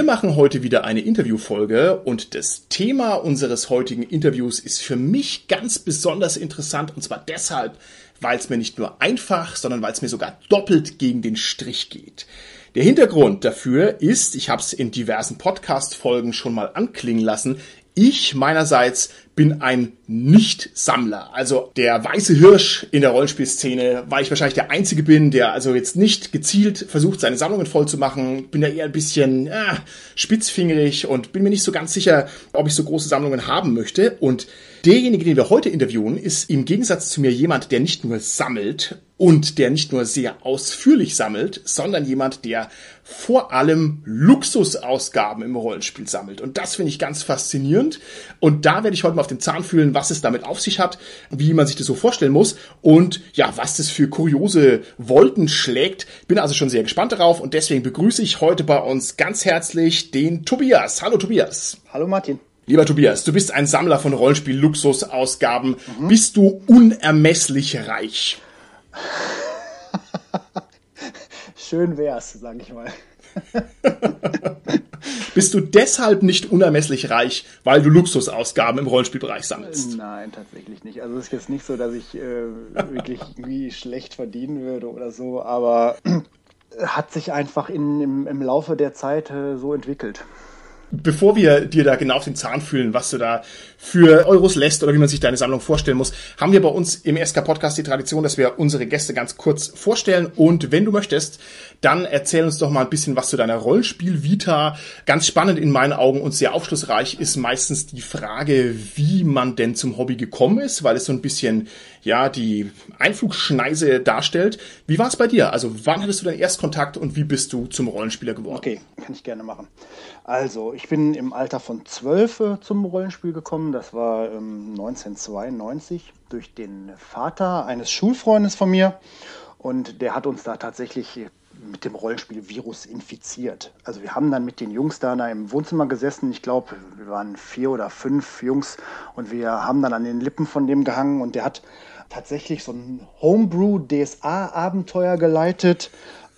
Wir machen heute wieder eine Interviewfolge und das Thema unseres heutigen Interviews ist für mich ganz besonders interessant und zwar deshalb, weil es mir nicht nur einfach, sondern weil es mir sogar doppelt gegen den Strich geht. Der Hintergrund dafür ist, ich habe es in diversen Podcast-Folgen schon mal anklingen lassen, ich meinerseits bin ein Nicht-Sammler. Also der weiße Hirsch in der Rollenspielszene, weil ich wahrscheinlich der Einzige bin, der also jetzt nicht gezielt versucht, seine Sammlungen voll zu machen. Bin da eher ein bisschen äh, spitzfingerig und bin mir nicht so ganz sicher, ob ich so große Sammlungen haben möchte. Und derjenige, den wir heute interviewen, ist im Gegensatz zu mir jemand, der nicht nur sammelt und der nicht nur sehr ausführlich sammelt, sondern jemand, der vor allem Luxusausgaben im Rollenspiel sammelt. Und das finde ich ganz faszinierend. Und da werde ich heute mal auf den Zahn fühlen, was es damit auf sich hat, wie man sich das so vorstellen muss und ja, was das für kuriose Wolken schlägt. Bin also schon sehr gespannt darauf und deswegen begrüße ich heute bei uns ganz herzlich den Tobias. Hallo Tobias. Hallo Martin. Lieber Tobias, du bist ein Sammler von Rollenspiel-Luxusausgaben. Mhm. Bist du unermesslich reich? Schön wär's, sag ich mal. Bist du deshalb nicht unermesslich reich, weil du Luxusausgaben im Rollenspielbereich sammelst? Nein, tatsächlich nicht. Also es ist jetzt nicht so, dass ich äh, wirklich irgendwie schlecht verdienen würde oder so, aber hat sich einfach in, im, im Laufe der Zeit äh, so entwickelt bevor wir dir da genau auf den Zahn fühlen, was du da für Euros lässt oder wie man sich deine Sammlung vorstellen muss, haben wir bei uns im SK Podcast die Tradition, dass wir unsere Gäste ganz kurz vorstellen. Und wenn du möchtest, dann erzähl uns doch mal ein bisschen was zu deiner Rollenspiel-Vita. Ganz spannend in meinen Augen und sehr aufschlussreich ist meistens die Frage, wie man denn zum Hobby gekommen ist, weil es so ein bisschen ja die Einflugschneise darstellt. Wie war es bei dir? Also wann hattest du deinen Erstkontakt und wie bist du zum Rollenspieler geworden? Okay, kann ich gerne machen. Also ich bin im Alter von zwölf äh, zum Rollenspiel gekommen. Das war ähm, 1992 durch den Vater eines Schulfreundes von mir. Und der hat uns da tatsächlich mit dem Rollenspiel-Virus infiziert. Also wir haben dann mit den Jungs da im Wohnzimmer gesessen. Ich glaube, wir waren vier oder fünf Jungs und wir haben dann an den Lippen von dem gehangen und der hat tatsächlich so ein Homebrew-DSA-Abenteuer geleitet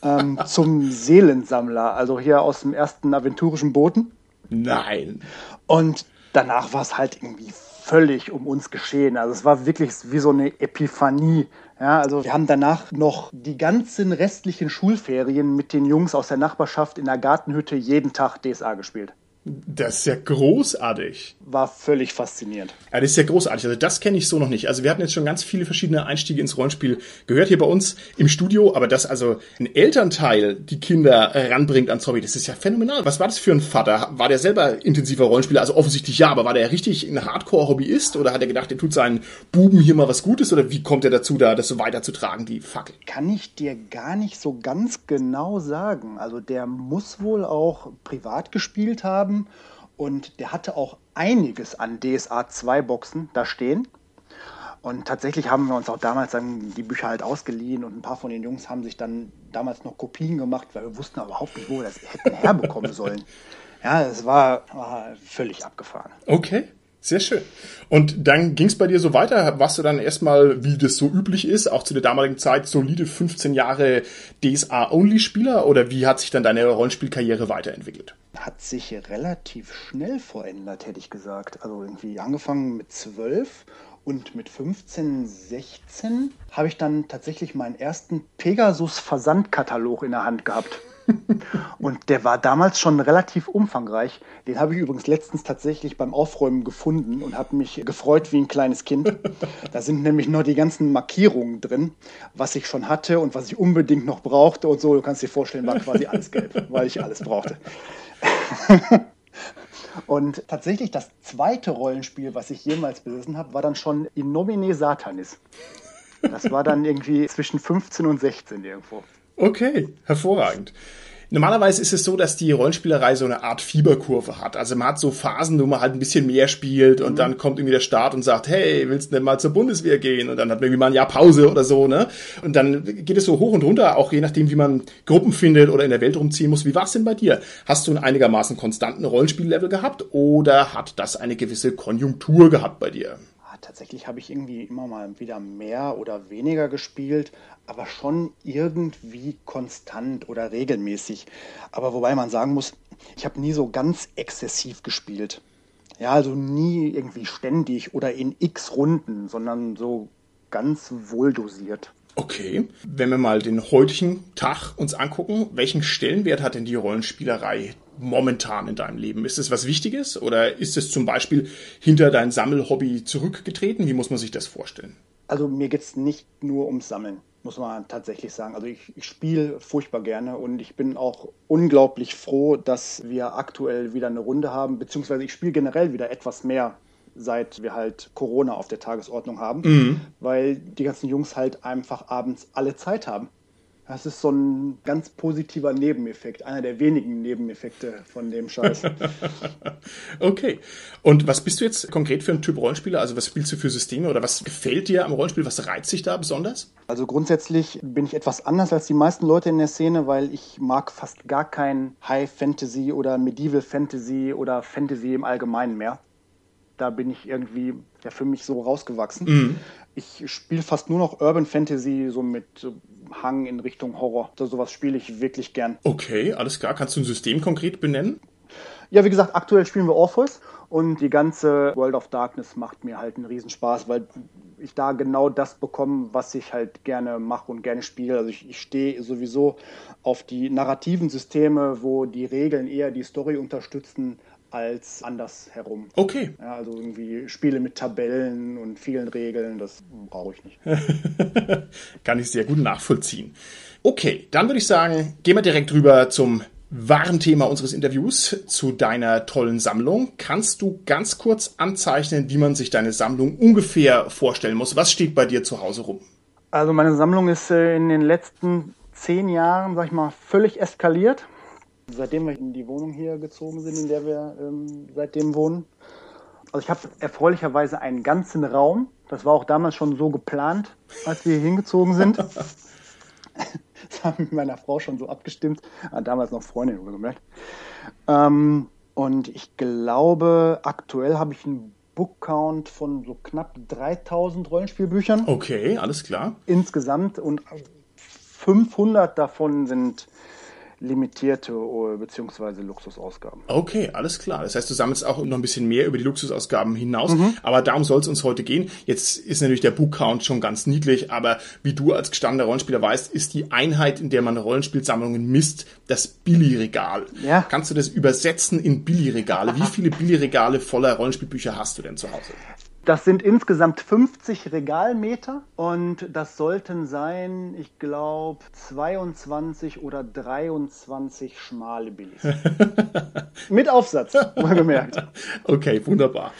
ähm, zum Seelensammler, also hier aus dem ersten aventurischen Boten. Nein. Und danach war es halt irgendwie völlig um uns geschehen. Also es war wirklich wie so eine Epiphanie. Ja, also wir haben danach noch die ganzen restlichen Schulferien mit den Jungs aus der Nachbarschaft in der Gartenhütte jeden Tag DSA gespielt. Das ist ja großartig. War völlig faszinierend. Ja, das ist ja großartig. Also das kenne ich so noch nicht. Also wir hatten jetzt schon ganz viele verschiedene Einstiege ins Rollenspiel gehört hier bei uns im Studio, aber dass also ein Elternteil die Kinder ranbringt ans Hobby, das ist ja phänomenal. Was war das für ein Vater? War der selber intensiver Rollenspieler? Also offensichtlich ja, aber war der richtig ein Hardcore-Hobbyist oder hat er gedacht, er tut seinen Buben hier mal was Gutes oder wie kommt er dazu, da das so weiterzutragen, die Fackel? Kann ich dir gar nicht so ganz genau sagen. Also der muss wohl auch privat gespielt haben haben. Und der hatte auch einiges an DSA 2 Boxen da stehen. Und tatsächlich haben wir uns auch damals dann die Bücher halt ausgeliehen und ein paar von den Jungs haben sich dann damals noch Kopien gemacht, weil wir wussten überhaupt nicht, wo wir das hätten herbekommen sollen. Ja, es war, war völlig abgefahren. Okay. Sehr schön. Und dann ging es bei dir so weiter. Warst du dann erstmal, wie das so üblich ist, auch zu der damaligen Zeit solide 15 Jahre DSA-Only-Spieler oder wie hat sich dann deine Rollenspielkarriere weiterentwickelt? Hat sich relativ schnell verändert, hätte ich gesagt. Also irgendwie angefangen mit 12 und mit 15, 16 habe ich dann tatsächlich meinen ersten Pegasus-Versandkatalog in der Hand gehabt. Und der war damals schon relativ umfangreich. Den habe ich übrigens letztens tatsächlich beim Aufräumen gefunden und habe mich gefreut wie ein kleines Kind. Da sind nämlich noch die ganzen Markierungen drin, was ich schon hatte und was ich unbedingt noch brauchte und so. Du kannst dir vorstellen, war quasi alles gelb, weil ich alles brauchte. Und tatsächlich das zweite Rollenspiel, was ich jemals besessen habe, war dann schon In Nomine Satanis. Das war dann irgendwie zwischen 15 und 16 irgendwo. Okay, hervorragend. Normalerweise ist es so, dass die Rollenspielerei so eine Art Fieberkurve hat. Also man hat so Phasen, wo man halt ein bisschen mehr spielt und mhm. dann kommt irgendwie der Staat und sagt, hey, willst du denn mal zur Bundeswehr gehen? Und dann hat man irgendwie mal ein Jahr Pause oder so, ne? Und dann geht es so hoch und runter, auch je nachdem, wie man Gruppen findet oder in der Welt rumziehen muss. Wie war es denn bei dir? Hast du einen einigermaßen konstanten Rollenspiellevel gehabt oder hat das eine gewisse Konjunktur gehabt bei dir? Tatsächlich habe ich irgendwie immer mal wieder mehr oder weniger gespielt, aber schon irgendwie konstant oder regelmäßig. Aber wobei man sagen muss, ich habe nie so ganz exzessiv gespielt. Ja, also nie irgendwie ständig oder in x Runden, sondern so ganz wohldosiert. Okay, wenn wir mal den heutigen Tag uns angucken, welchen Stellenwert hat denn die Rollenspielerei momentan in deinem Leben? Ist es was Wichtiges oder ist es zum Beispiel hinter dein Sammelhobby zurückgetreten? Wie muss man sich das vorstellen? Also mir geht es nicht nur ums Sammeln, muss man tatsächlich sagen. Also ich, ich spiele furchtbar gerne und ich bin auch unglaublich froh, dass wir aktuell wieder eine Runde haben, beziehungsweise ich spiele generell wieder etwas mehr seit wir halt Corona auf der Tagesordnung haben, mhm. weil die ganzen Jungs halt einfach abends alle Zeit haben. Das ist so ein ganz positiver Nebeneffekt, einer der wenigen Nebeneffekte von dem Scheiß. okay. Und was bist du jetzt konkret für ein Typ Rollenspieler? Also was spielst du für Systeme oder was gefällt dir am Rollenspiel? Was reizt dich da besonders? Also grundsätzlich bin ich etwas anders als die meisten Leute in der Szene, weil ich mag fast gar kein High Fantasy oder Medieval Fantasy oder Fantasy im Allgemeinen mehr. Da bin ich irgendwie ja für mich so rausgewachsen. Mhm. Ich spiele fast nur noch Urban Fantasy, so mit Hang in Richtung Horror. So sowas spiele ich wirklich gern. Okay, alles klar. Kannst du ein System konkret benennen? Ja, wie gesagt, aktuell spielen wir Orpheus und die ganze World of Darkness macht mir halt einen Riesenspaß, weil ich da genau das bekomme, was ich halt gerne mache und gerne spiele. Also ich, ich stehe sowieso auf die narrativen Systeme, wo die Regeln eher die Story unterstützen als andersherum. Okay. Ja, also irgendwie Spiele mit Tabellen und vielen Regeln, das brauche ich nicht. Kann ich sehr gut nachvollziehen. Okay, dann würde ich sagen, gehen wir direkt rüber zum wahren Thema unseres Interviews, zu deiner tollen Sammlung. Kannst du ganz kurz anzeichnen, wie man sich deine Sammlung ungefähr vorstellen muss? Was steht bei dir zu Hause rum? Also meine Sammlung ist äh, in den letzten zehn Jahren, sag ich mal, völlig eskaliert seitdem wir in die Wohnung hier gezogen sind, in der wir ähm, seitdem wohnen. Also ich habe erfreulicherweise einen ganzen Raum. Das war auch damals schon so geplant, als wir hier hingezogen sind. das haben wir mit meiner Frau schon so abgestimmt. Damals noch Freundin, oder gemerkt. Ähm, und ich glaube, aktuell habe ich einen Bookcount von so knapp 3000 Rollenspielbüchern. Okay, alles klar. Insgesamt und 500 davon sind limitierte bzw. Luxusausgaben. Okay, alles klar. Das heißt, du sammelst auch noch ein bisschen mehr über die Luxusausgaben hinaus. Mhm. Aber darum soll es uns heute gehen. Jetzt ist natürlich der Book-Count schon ganz niedlich, aber wie du als gestandener Rollenspieler weißt, ist die Einheit, in der man Rollenspielsammlungen misst, das Billigregal. Ja. Kannst du das übersetzen in Billigregale? Wie viele Billigregale voller Rollenspielbücher hast du denn zu Hause? Das sind insgesamt 50 Regalmeter und das sollten sein, ich glaube, 22 oder 23 schmale Billis. Mit Aufsatz, wohlgemerkt. Okay, wunderbar.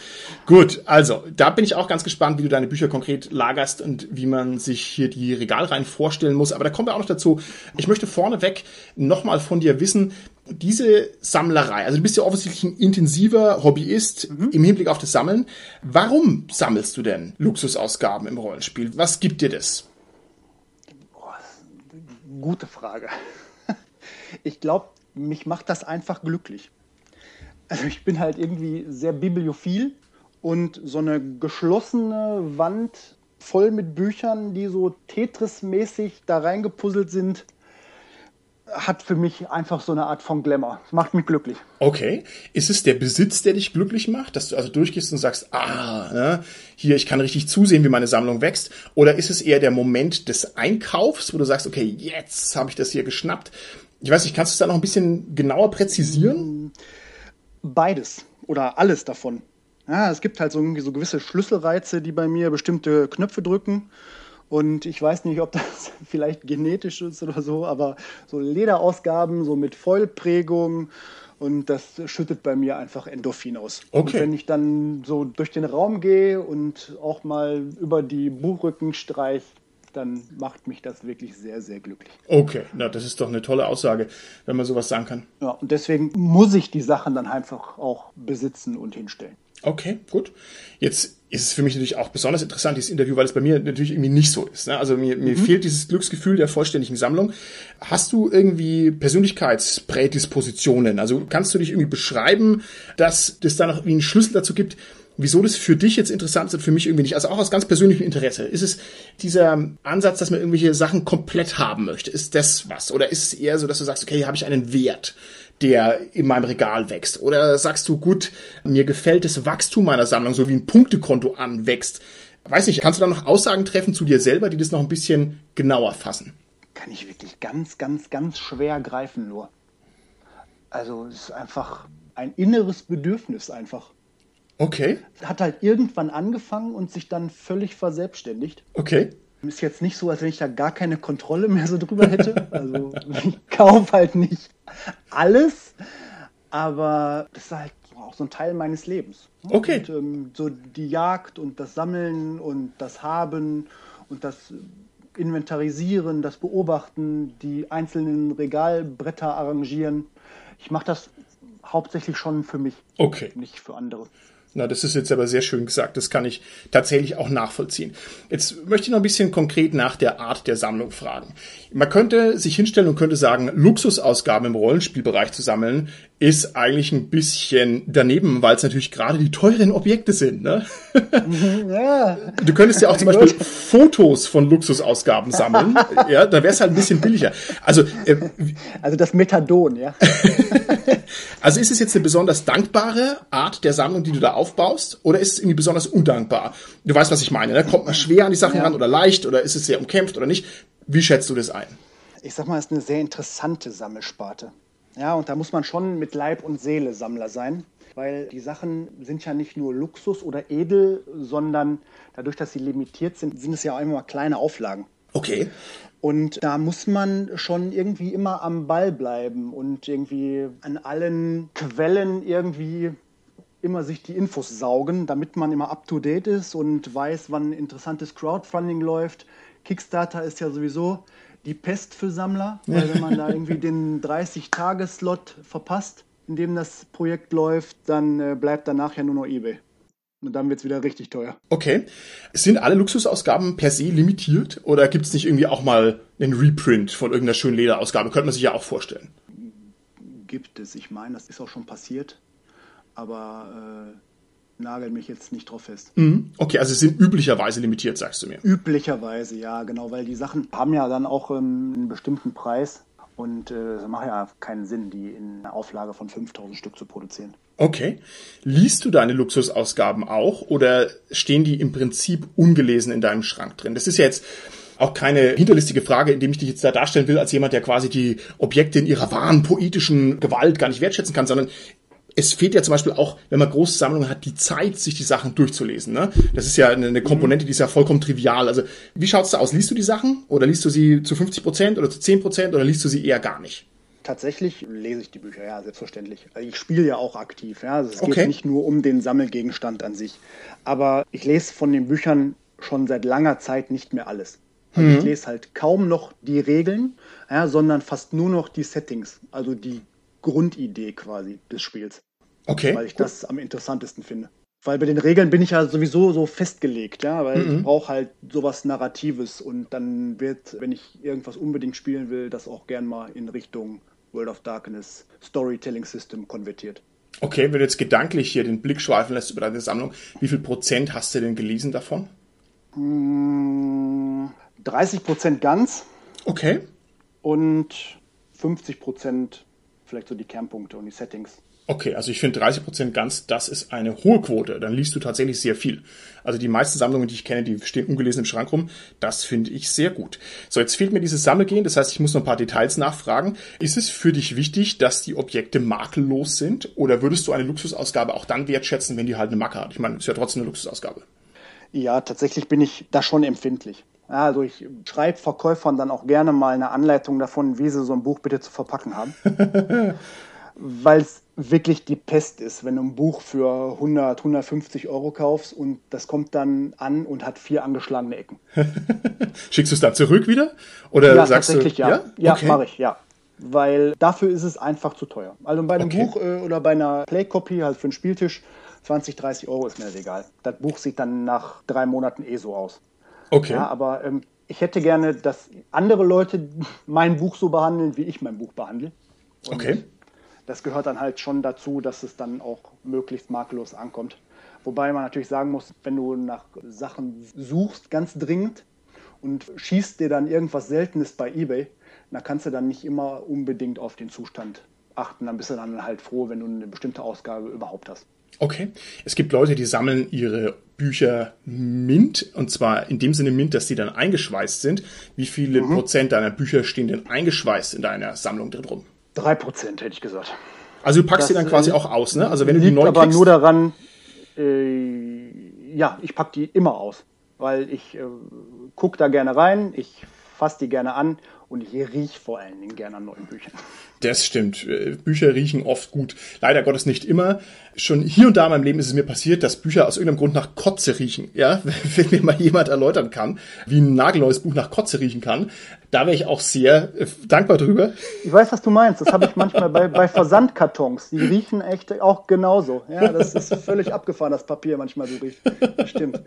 Gut, also da bin ich auch ganz gespannt, wie du deine Bücher konkret lagerst und wie man sich hier die Regalreihen vorstellen muss. Aber da kommen wir auch noch dazu. Ich möchte vorneweg nochmal von dir wissen, diese Sammlerei, also du bist ja offensichtlich ein intensiver Hobbyist mhm. im Hinblick auf das Sammeln. Warum sammelst du denn Luxusausgaben im Rollenspiel? Was gibt dir das? Boah, gute Frage. Ich glaube, mich macht das einfach glücklich. Also ich bin halt irgendwie sehr bibliophil und so eine geschlossene Wand voll mit Büchern, die so Tetris-mäßig da reingepuzzelt sind, hat für mich einfach so eine Art von Glamour. Macht mich glücklich. Okay. Ist es der Besitz, der dich glücklich macht, dass du also durchgehst und sagst, ah, ne, hier, ich kann richtig zusehen, wie meine Sammlung wächst? Oder ist es eher der Moment des Einkaufs, wo du sagst, okay, jetzt habe ich das hier geschnappt? Ich weiß nicht, kannst du es da noch ein bisschen genauer präzisieren? Beides oder alles davon. Ja, es gibt halt so, so gewisse Schlüsselreize, die bei mir bestimmte Knöpfe drücken. Und ich weiß nicht, ob das vielleicht genetisch ist oder so, aber so Lederausgaben, so mit Vollprägung und das schüttet bei mir einfach Endorphin aus. Okay. Und wenn ich dann so durch den Raum gehe und auch mal über die Buchrücken streiche, dann macht mich das wirklich sehr, sehr glücklich. Okay, na, das ist doch eine tolle Aussage, wenn man sowas sagen kann. Ja, und deswegen muss ich die Sachen dann einfach auch besitzen und hinstellen. Okay, gut. Jetzt ist es für mich natürlich auch besonders interessant, dieses Interview, weil es bei mir natürlich irgendwie nicht so ist. Ne? Also mir, mir mhm. fehlt dieses Glücksgefühl der vollständigen Sammlung. Hast du irgendwie Persönlichkeitsprädispositionen? Also kannst du dich irgendwie beschreiben, dass es da noch irgendwie einen Schlüssel dazu gibt, wieso das für dich jetzt interessant ist und für mich irgendwie nicht. Also auch aus ganz persönlichem Interesse. Ist es dieser Ansatz, dass man irgendwelche Sachen komplett haben möchte? Ist das was? Oder ist es eher so, dass du sagst, okay, hier habe ich einen Wert? Der in meinem Regal wächst? Oder sagst du, gut, mir gefällt das Wachstum meiner Sammlung, so wie ein Punktekonto anwächst? Weiß nicht, kannst du da noch Aussagen treffen zu dir selber, die das noch ein bisschen genauer fassen? Kann ich wirklich ganz, ganz, ganz schwer greifen nur. Also es ist einfach ein inneres Bedürfnis einfach. Okay. Hat halt irgendwann angefangen und sich dann völlig verselbstständigt. Okay. Ist jetzt nicht so, als wenn ich da gar keine Kontrolle mehr so drüber hätte. Also ich kaufe halt nicht alles, aber das ist halt auch so ein Teil meines Lebens. Okay. Und, ähm, so die Jagd und das Sammeln und das Haben und das Inventarisieren, das Beobachten, die einzelnen Regalbretter arrangieren. Ich mache das hauptsächlich schon für mich, okay. nicht für andere. Na, das ist jetzt aber sehr schön gesagt. Das kann ich tatsächlich auch nachvollziehen. Jetzt möchte ich noch ein bisschen konkret nach der Art der Sammlung fragen. Man könnte sich hinstellen und könnte sagen, Luxusausgaben im Rollenspielbereich zu sammeln, ist eigentlich ein bisschen daneben, weil es natürlich gerade die teuren Objekte sind. Ne? Ja. Du könntest ja auch zum Beispiel Fotos von Luxusausgaben sammeln. ja, da wäre es halt ein bisschen billiger. Also, äh, also das Methadon, ja. also ist es jetzt eine besonders dankbare Art der Sammlung, die du da aufbaust, oder ist es irgendwie besonders undankbar? Du weißt, was ich meine. Ne? Kommt man schwer an die Sachen ja. ran oder leicht oder ist es sehr umkämpft oder nicht? Wie schätzt du das ein? Ich sag mal, es ist eine sehr interessante Sammelsparte. Ja, und da muss man schon mit Leib und Seele Sammler sein, weil die Sachen sind ja nicht nur Luxus oder edel, sondern dadurch, dass sie limitiert sind, sind es ja auch immer kleine Auflagen. Okay. Und da muss man schon irgendwie immer am Ball bleiben und irgendwie an allen Quellen irgendwie immer sich die Infos saugen, damit man immer up to date ist und weiß, wann interessantes Crowdfunding läuft. Kickstarter ist ja sowieso die Pest für Sammler, weil wenn man da irgendwie den 30-Tage-Slot verpasst, in dem das Projekt läuft, dann äh, bleibt danach ja nur noch eBay. Und dann wird es wieder richtig teuer. Okay. Sind alle Luxusausgaben per se limitiert oder gibt es nicht irgendwie auch mal einen Reprint von irgendeiner schönen Lederausgabe? Könnte man sich ja auch vorstellen. Gibt es. Ich meine, das ist auch schon passiert. Aber äh, nagel mich jetzt nicht drauf fest. Mhm. Okay, also sie sind üblicherweise limitiert, sagst du mir. Üblicherweise, ja, genau, weil die Sachen haben ja dann auch ähm, einen bestimmten Preis und äh, es äh, macht ja keinen Sinn, die in einer Auflage von 5000 Stück zu produzieren. Okay. Liest du deine Luxusausgaben auch oder stehen die im Prinzip ungelesen in deinem Schrank drin? Das ist ja jetzt auch keine hinterlistige Frage, indem ich dich jetzt da darstellen will als jemand, der quasi die Objekte in ihrer wahren poetischen Gewalt gar nicht wertschätzen kann, sondern es fehlt ja zum Beispiel auch, wenn man große Sammlungen hat, die Zeit, sich die Sachen durchzulesen. Ne? Das ist ja eine, eine Komponente, die ist ja vollkommen trivial. Also wie schaut's da aus? Liest du die Sachen oder liest du sie zu 50 Prozent oder zu 10 Prozent oder liest du sie eher gar nicht? Tatsächlich lese ich die Bücher, ja, selbstverständlich. Also ich spiele ja auch aktiv, ja. Also es okay. geht nicht nur um den Sammelgegenstand an sich. Aber ich lese von den Büchern schon seit langer Zeit nicht mehr alles. Also mhm. Ich lese halt kaum noch die Regeln, ja, sondern fast nur noch die Settings, also die Grundidee quasi des Spiels. Okay. Weil ich gut. das am interessantesten finde. Weil bei den Regeln bin ich ja sowieso so festgelegt, ja, weil mhm. ich brauche halt sowas Narratives und dann wird, wenn ich irgendwas unbedingt spielen will, das auch gern mal in Richtung World of Darkness Storytelling System konvertiert. Okay, wenn du jetzt gedanklich hier den Blick schweifen lässt über deine Sammlung, wie viel Prozent hast du denn gelesen davon? 30 hm, Prozent ganz. Okay. Und 50 Prozent vielleicht so die Kernpunkte und die Settings. Okay, also ich finde 30% ganz, das ist eine hohe Quote. Dann liest du tatsächlich sehr viel. Also die meisten Sammlungen, die ich kenne, die stehen ungelesen im Schrank rum. Das finde ich sehr gut. So, jetzt fehlt mir dieses Sammelgehen. Das heißt, ich muss noch ein paar Details nachfragen. Ist es für dich wichtig, dass die Objekte makellos sind? Oder würdest du eine Luxusausgabe auch dann wertschätzen, wenn die halt eine Macke hat? Ich meine, ist ja trotzdem eine Luxusausgabe. Ja, tatsächlich bin ich da schon empfindlich. Also ich schreibe Verkäufern dann auch gerne mal eine Anleitung davon, wie sie so ein Buch bitte zu verpacken haben. weil es wirklich die Pest ist, wenn du ein Buch für 100, 150 Euro kaufst und das kommt dann an und hat vier angeschlagene Ecken. Schickst du es dann zurück wieder? Oder ja, sagst tatsächlich du, ja. Ja, ja okay. mache ich, ja. Weil dafür ist es einfach zu teuer. Also bei einem Okay. Buch äh, oder bei einer Play-Copy, halt für einen Spieltisch, 20, 30 Euro ist mir das egal. Das Buch sieht dann nach drei Monaten eh so aus. Okay. Ja, aber ähm, ich hätte gerne, dass andere Leute mein Buch so behandeln, wie ich mein Buch behandle. Und Okay. Das gehört dann halt schon dazu, dass es dann auch möglichst makellos ankommt. Wobei man natürlich sagen muss, wenn du nach Sachen suchst, ganz dringend, und schießt dir dann irgendwas Seltenes bei eBay, dann kannst du dann nicht immer unbedingt auf den Zustand achten. Dann bist du dann halt froh, wenn du eine bestimmte Ausgabe überhaupt hast. Okay. Es gibt Leute, die sammeln ihre Bücher mint, und zwar in dem Sinne mint, dass die dann eingeschweißt sind. Wie viele Mhm. Prozent deiner Bücher stehen denn eingeschweißt in deiner Sammlung drin rum? Drei Prozent hätte ich gesagt. Also du packst Das, die dann quasi äh, auch aus, ne? Also wenn du die neu aber kriegst, nur daran, äh, ja, ich packe die immer aus, weil ich äh, gucke da gerne rein, ich fasse die gerne an und ich rieche vor allen Dingen gerne an neuen Büchern. Das stimmt. Äh, Bücher riechen oft gut. Leider Gottes nicht immer. Schon hier und da in meinem Leben ist es mir passiert, dass Bücher aus irgendeinem Grund nach Kotze riechen. Ja, wenn mir mal jemand erläutern kann, wie ein nagelneues Buch nach Kotze riechen kann, da wäre ich auch sehr äh, dankbar drüber. Ich weiß, was du meinst. Das habe ich manchmal bei, bei Versandkartons. Die riechen echt auch genauso. Ja, das ist völlig abgefahren, das Papier manchmal so riecht. Das stimmt.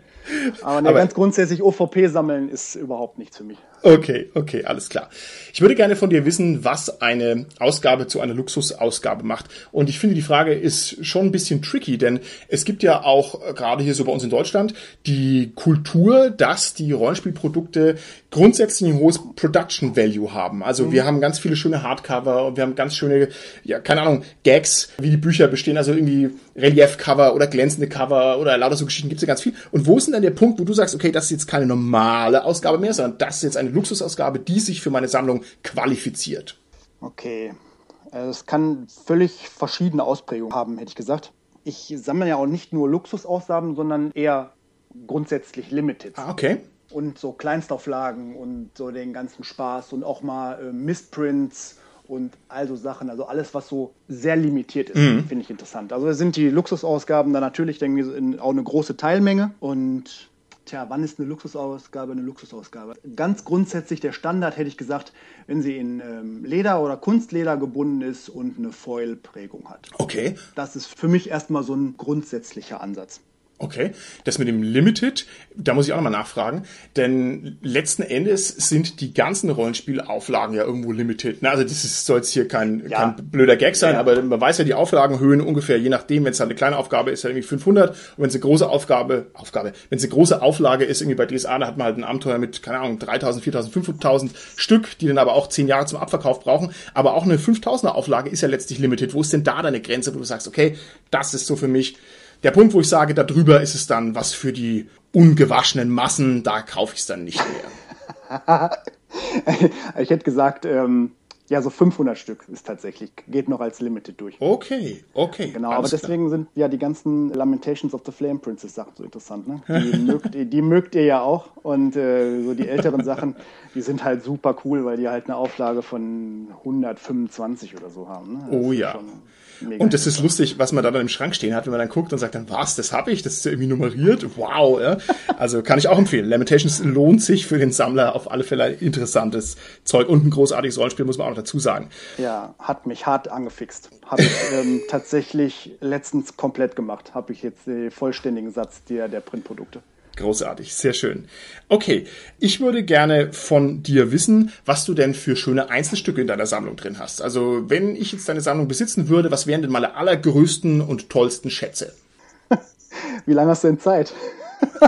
Aber, ne, Aber- ganz grundsätzlich OVP sammeln ist überhaupt nichts für mich. Okay, okay, alles klar. Ich würde gerne von dir wissen, was eine Ausgabe zu einer Luxusausgabe macht. Und ich finde, die Frage ist schon ein bisschen tricky, denn es gibt ja auch äh, gerade hier so bei uns in Deutschland die Kultur, dass die Rollenspielprodukte grundsätzlich ein hohes Production Value haben. Also wir haben ganz viele schöne Hardcover und wir haben ganz schöne, ja, keine Ahnung, Gags, wie die Bücher bestehen, also irgendwie Reliefcover oder glänzende Cover oder lauter so Geschichten gibt's ja ganz viel. Und wo ist denn dann der Punkt, wo du sagst, okay, das ist jetzt keine normale Ausgabe mehr, sondern das ist jetzt eine Luxusausgabe, die sich für meine Sammlung qualifiziert? Okay. Äh, Es kann völlig verschiedene Ausprägungen haben, hätte ich gesagt. Ich sammle ja auch nicht nur Luxusausgaben, sondern eher grundsätzlich Limited. Ah, okay. Und so Kleinstauflagen und so den ganzen Spaß und auch mal äh, Missprints und all so Sachen. Also alles, was so sehr limitiert ist, finde ich interessant. Also sind die Luxusausgaben dann natürlich denke ich, auch eine große Teilmenge. Und tja, wann ist eine Luxusausgabe eine Luxusausgabe? Ganz grundsätzlich der Standard hätte ich gesagt, wenn sie in ähm, Leder oder Kunstleder gebunden ist und eine Foil-Prägung hat. Okay. Das ist für mich erstmal so ein grundsätzlicher Ansatz. Okay, das mit dem Limited, da muss ich auch nochmal nachfragen, denn letzten Endes sind die ganzen Rollenspielauflagen ja irgendwo limited. Na, also das ist, soll jetzt hier kein, Ja. kein blöder Gag sein, Ja. aber man weiß ja die Auflagenhöhen ungefähr, je nachdem, wenn es halt eine kleine Aufgabe ist, halt irgendwie 500 und wenn es eine große Aufgabe, Aufgabe, wenn es eine große Auflage ist, irgendwie bei DSA, da hat man halt ein Abenteuer mit, keine Ahnung, 3000, 4000, 5000 Stück, die dann aber auch 10 Jahre zum Abverkauf brauchen, aber auch eine 5000er Auflage ist ja letztlich limited. Wo ist denn da deine Grenze, wo du sagst, okay, das ist so für mich der Punkt, wo ich sage, darüber ist es dann was für die ungewaschenen Massen, da kaufe ich es dann nicht mehr. ich hätte gesagt, ähm, ja, so 500 Stück ist tatsächlich, geht noch als Limited durch. Okay, okay. Genau, aber klar. deswegen sind ja die ganzen Lamentations of the Flame Princess Sachen so interessant. Ne? Die, mögt, ihr- die mögt ihr ja auch. Und äh, so die älteren Sachen, die sind halt super cool, weil die halt eine Auflage von 125 oder so haben. Ne? Das Oh ja. schon mega Und das ist lustig, was man da dann im Schrank stehen hat, wenn man dann guckt und sagt dann, was, das habe ich, das ist ja irgendwie nummeriert, wow. Ja? Also kann ich auch empfehlen. Lamentations lohnt sich für den Sammler auf alle Fälle ein interessantes Zeug und ein großartiges Rollenspiel, muss man auch noch dazu sagen. Ja, hat mich hart angefixt. Habe ich ähm, tatsächlich letztens komplett gemacht. Habe ich jetzt den vollständigen Satz der, der Printprodukte. Großartig, sehr schön. Okay, ich würde gerne von dir wissen, was du denn für schöne Einzelstücke in deiner Sammlung drin hast. Also, wenn ich jetzt deine Sammlung besitzen würde, was wären denn meine allergrößten und tollsten Schätze? Wie lange hast du denn Zeit?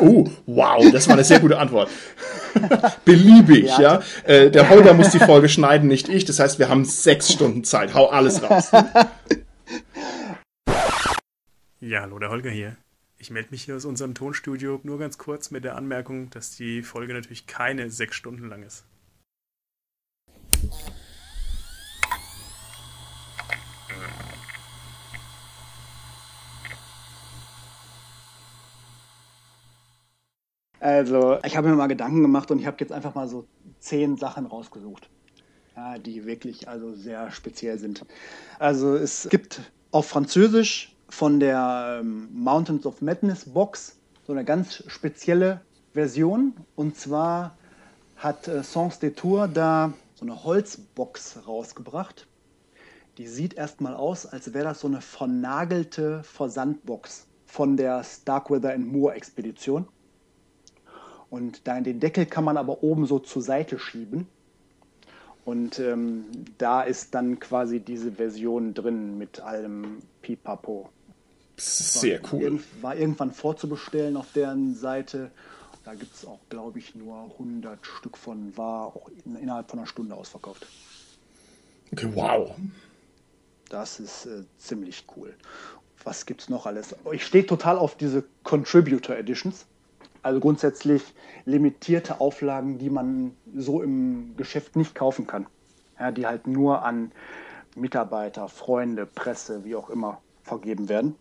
Oh, wow, das war eine sehr gute Antwort. Beliebig, ja. Ja. Äh, der Holger muss die Folge schneiden, nicht ich. Das heißt, wir haben sechs Stunden Zeit. Hau alles raus. Ja, hallo, der Holger hier. Ich melde mich hier aus unserem Tonstudio nur ganz kurz mit der Anmerkung, dass die Folge natürlich keine sechs Stunden lang ist. Also, ich habe mir mal Gedanken gemacht und ich habe jetzt einfach mal so zehn Sachen rausgesucht. ja, die wirklich also sehr speziell sind. Also es gibt auf Französisch von der ähm, Mountains of Madness Box so eine ganz spezielle Version. Und zwar hat äh, Sens des da so eine Holzbox rausgebracht. Die sieht erstmal aus, als wäre das so eine vernagelte Versandbox von der Starkweather and Moore Expedition. Und den Deckel kann man aber oben so zur Seite schieben. Und ähm, da ist dann quasi diese Version drin mit allem Pipapo. Sehr war, cool. War irgendwann vorzubestellen auf deren Seite. Da gibt es auch, glaube ich, nur 100 Stück von, war auch in, innerhalb von einer Stunde ausverkauft. Okay, wow. Das ist äh, ziemlich cool. Was gibt es noch alles? Ich stehe total auf diese Contributor Editions. Also grundsätzlich limitierte Auflagen, die man so im Geschäft nicht kaufen kann. Ja, die halt nur an Mitarbeiter, Freunde, Presse, wie auch immer vergeben werden.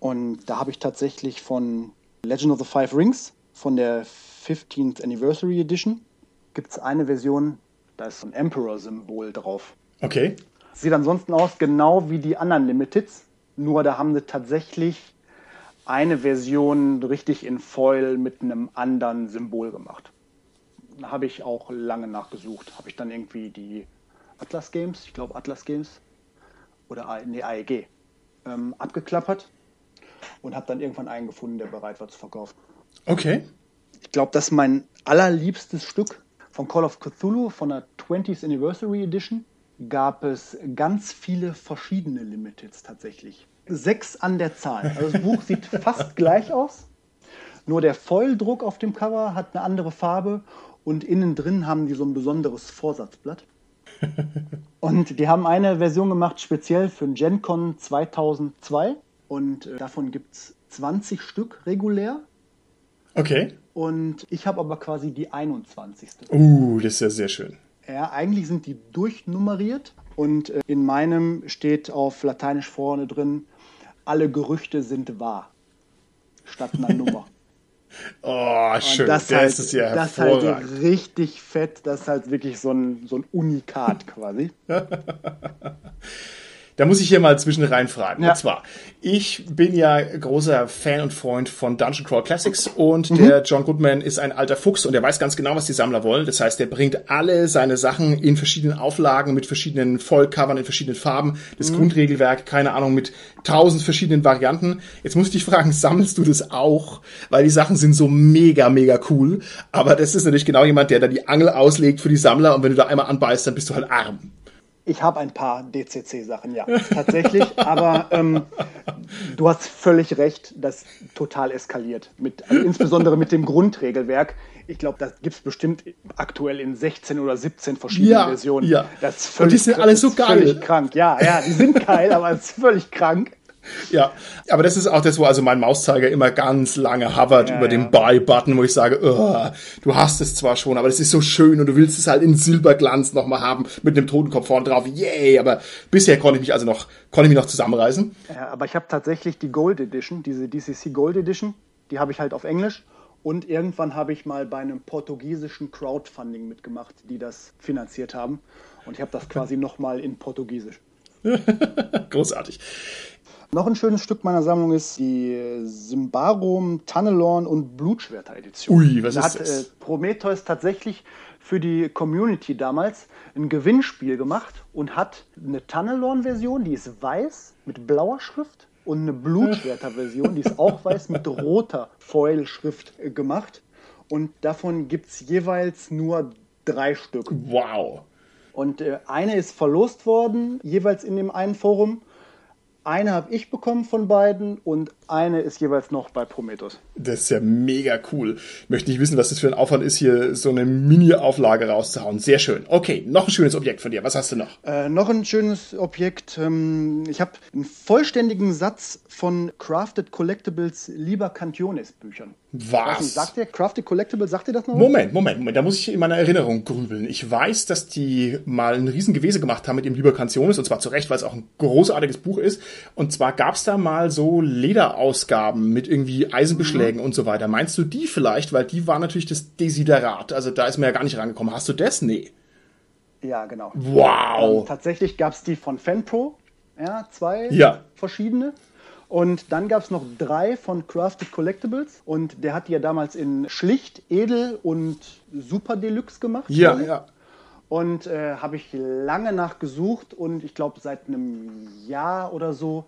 Und da habe ich tatsächlich von Legend of the Five Rings, von der 15th Anniversary Edition, gibt es eine Version, da ist so ein Emperor-Symbol drauf. Okay. Sieht ansonsten aus genau wie die anderen Limiteds, nur da haben sie tatsächlich eine Version richtig in Foil mit einem anderen Symbol gemacht. Da habe ich auch lange nachgesucht. Habe ich dann irgendwie die Atlas Games, ich glaube Atlas Games oder nee, AEG, ähm, abgeklappert und habe dann irgendwann einen gefunden, der bereit war zu verkaufen. Okay. Ich glaube, das ist mein allerliebstes Stück von Call of Cthulhu von der 20th Anniversary Edition. Gab es ganz viele verschiedene Limiteds tatsächlich. Sechs an der Zahl. Also das Buch sieht fast gleich aus. Nur der Foildruck auf dem Cover hat eine andere Farbe und innen drin haben die so ein besonderes Vorsatzblatt. Und die haben eine Version gemacht speziell für den GenCon 2002 und äh, davon gibt es 20 Stück regulär. Okay. Und ich habe aber quasi die 21. Uh, das ist ja sehr schön. Ja, eigentlich sind die durchnummeriert und äh, in meinem steht auf Lateinisch vorne drin, alle Gerüchte sind wahr. Statt einer Nummer. Oh, schön. das, das halt, ist ja Das halt hervorragend. richtig fett. Das ist halt wirklich so ein, so ein Unikat quasi. Da muss ich hier mal zwischen reinfragen. Ja. Und zwar, ich bin ja großer Fan und Freund von Dungeon Crawl Classics und Mhm. der John Goodman ist ein alter Fuchs und der weiß ganz genau, was die Sammler wollen. Das heißt, der bringt alle seine Sachen in verschiedenen Auflagen mit verschiedenen Vollcovern in verschiedenen Farben. Das Mhm. Grundregelwerk, keine Ahnung, mit tausend verschiedenen Varianten. Jetzt muss ich dich fragen, sammelst du das auch? Weil die Sachen sind so mega, mega cool. Aber das ist natürlich genau jemand, der da die Angel auslegt für die Sammler und wenn du da einmal anbeißt, dann bist du halt arm. Ich habe ein paar DCC-Sachen, ja, tatsächlich. aber ähm, du hast völlig recht, das total eskaliert. Mit, also insbesondere mit dem Grundregelwerk. Ich glaube, das gibt es bestimmt aktuell in 16 oder 17 verschiedenen Ja, Versionen. ja. Das ist Und völlig, die sind alle so ist Völlig geil. krank, ja, ja, die sind geil, aber es ist völlig krank. Ja, aber das ist auch das, wo also mein Mauszeiger immer ganz lange hovert Ja, über ja. dem Buy-Button, wo ich sage, "Ugh, du hast es zwar schon, aber das ist so schön und du willst es halt in Silberglanz nochmal haben mit einem Totenkopf vorne drauf. Yay! Aber bisher konnte ich mich also noch, konnte ich mich noch zusammenreißen. Ja, aber ich habe tatsächlich die Gold Edition, diese DCC Gold Edition, die habe ich halt auf Englisch. Und irgendwann habe ich mal bei einem portugiesischen Crowdfunding mitgemacht, die das finanziert haben. Und ich habe das quasi nochmal in Portugiesisch. Großartig. Noch ein schönes Stück meiner Sammlung ist die Symbarum, Tannelorn und Blutschwerter Edition. Ui, was da ist hat das? Äh, Prometheus tatsächlich für die Community damals ein Gewinnspiel gemacht und hat eine Tannelorn-Version, die ist weiß mit blauer Schrift und eine Blutschwerter-Version, die ist auch weiß mit roter Foil-Schrift äh, gemacht. Und davon gibt es jeweils nur drei Stück. Wow. Und äh, eine ist verlost worden, jeweils in dem einen Forum. Eine habe ich bekommen von beiden und eine ist jeweils noch bei Prometheus. Das ist ja mega cool. Möchte nicht wissen, was das für ein Aufwand ist, hier so eine Mini-Auflage rauszuhauen. Sehr schön. Okay, noch ein schönes Objekt von dir. Was hast du noch? Äh, noch ein schönes Objekt. Ähm, ich habe einen vollständigen Satz von Crafted Collectibles Lieber Cantiones Büchern. Weiß nicht, Was? sagt ihr Crafted Collectibles, sagt ihr das noch? Moment, Moment, Moment, da muss ich in meiner Erinnerung grübeln. Ich weiß, dass die mal ein Riesengewese gemacht haben mit dem Liber Canciones, und zwar zu Recht, weil es auch ein großartiges Buch ist. Und zwar gab's da mal so Lederausgaben mit irgendwie Eisenbeschlägen und so weiter. Meinst du die vielleicht? Weil die war natürlich das Desiderat. Also da ist mir ja gar nicht rangekommen. Hast du das? Nee. Ja, genau. Wow. Ähm, tatsächlich gab es die von FanPro, ja, zwei Ja. verschiedene. Und dann gab es noch drei von Crafted Collectibles. Und der hat die ja damals in schlicht, edel und super Deluxe gemacht. Ja, ich. ja. Und äh, habe ich lange nachgesucht und ich glaube seit einem Jahr oder so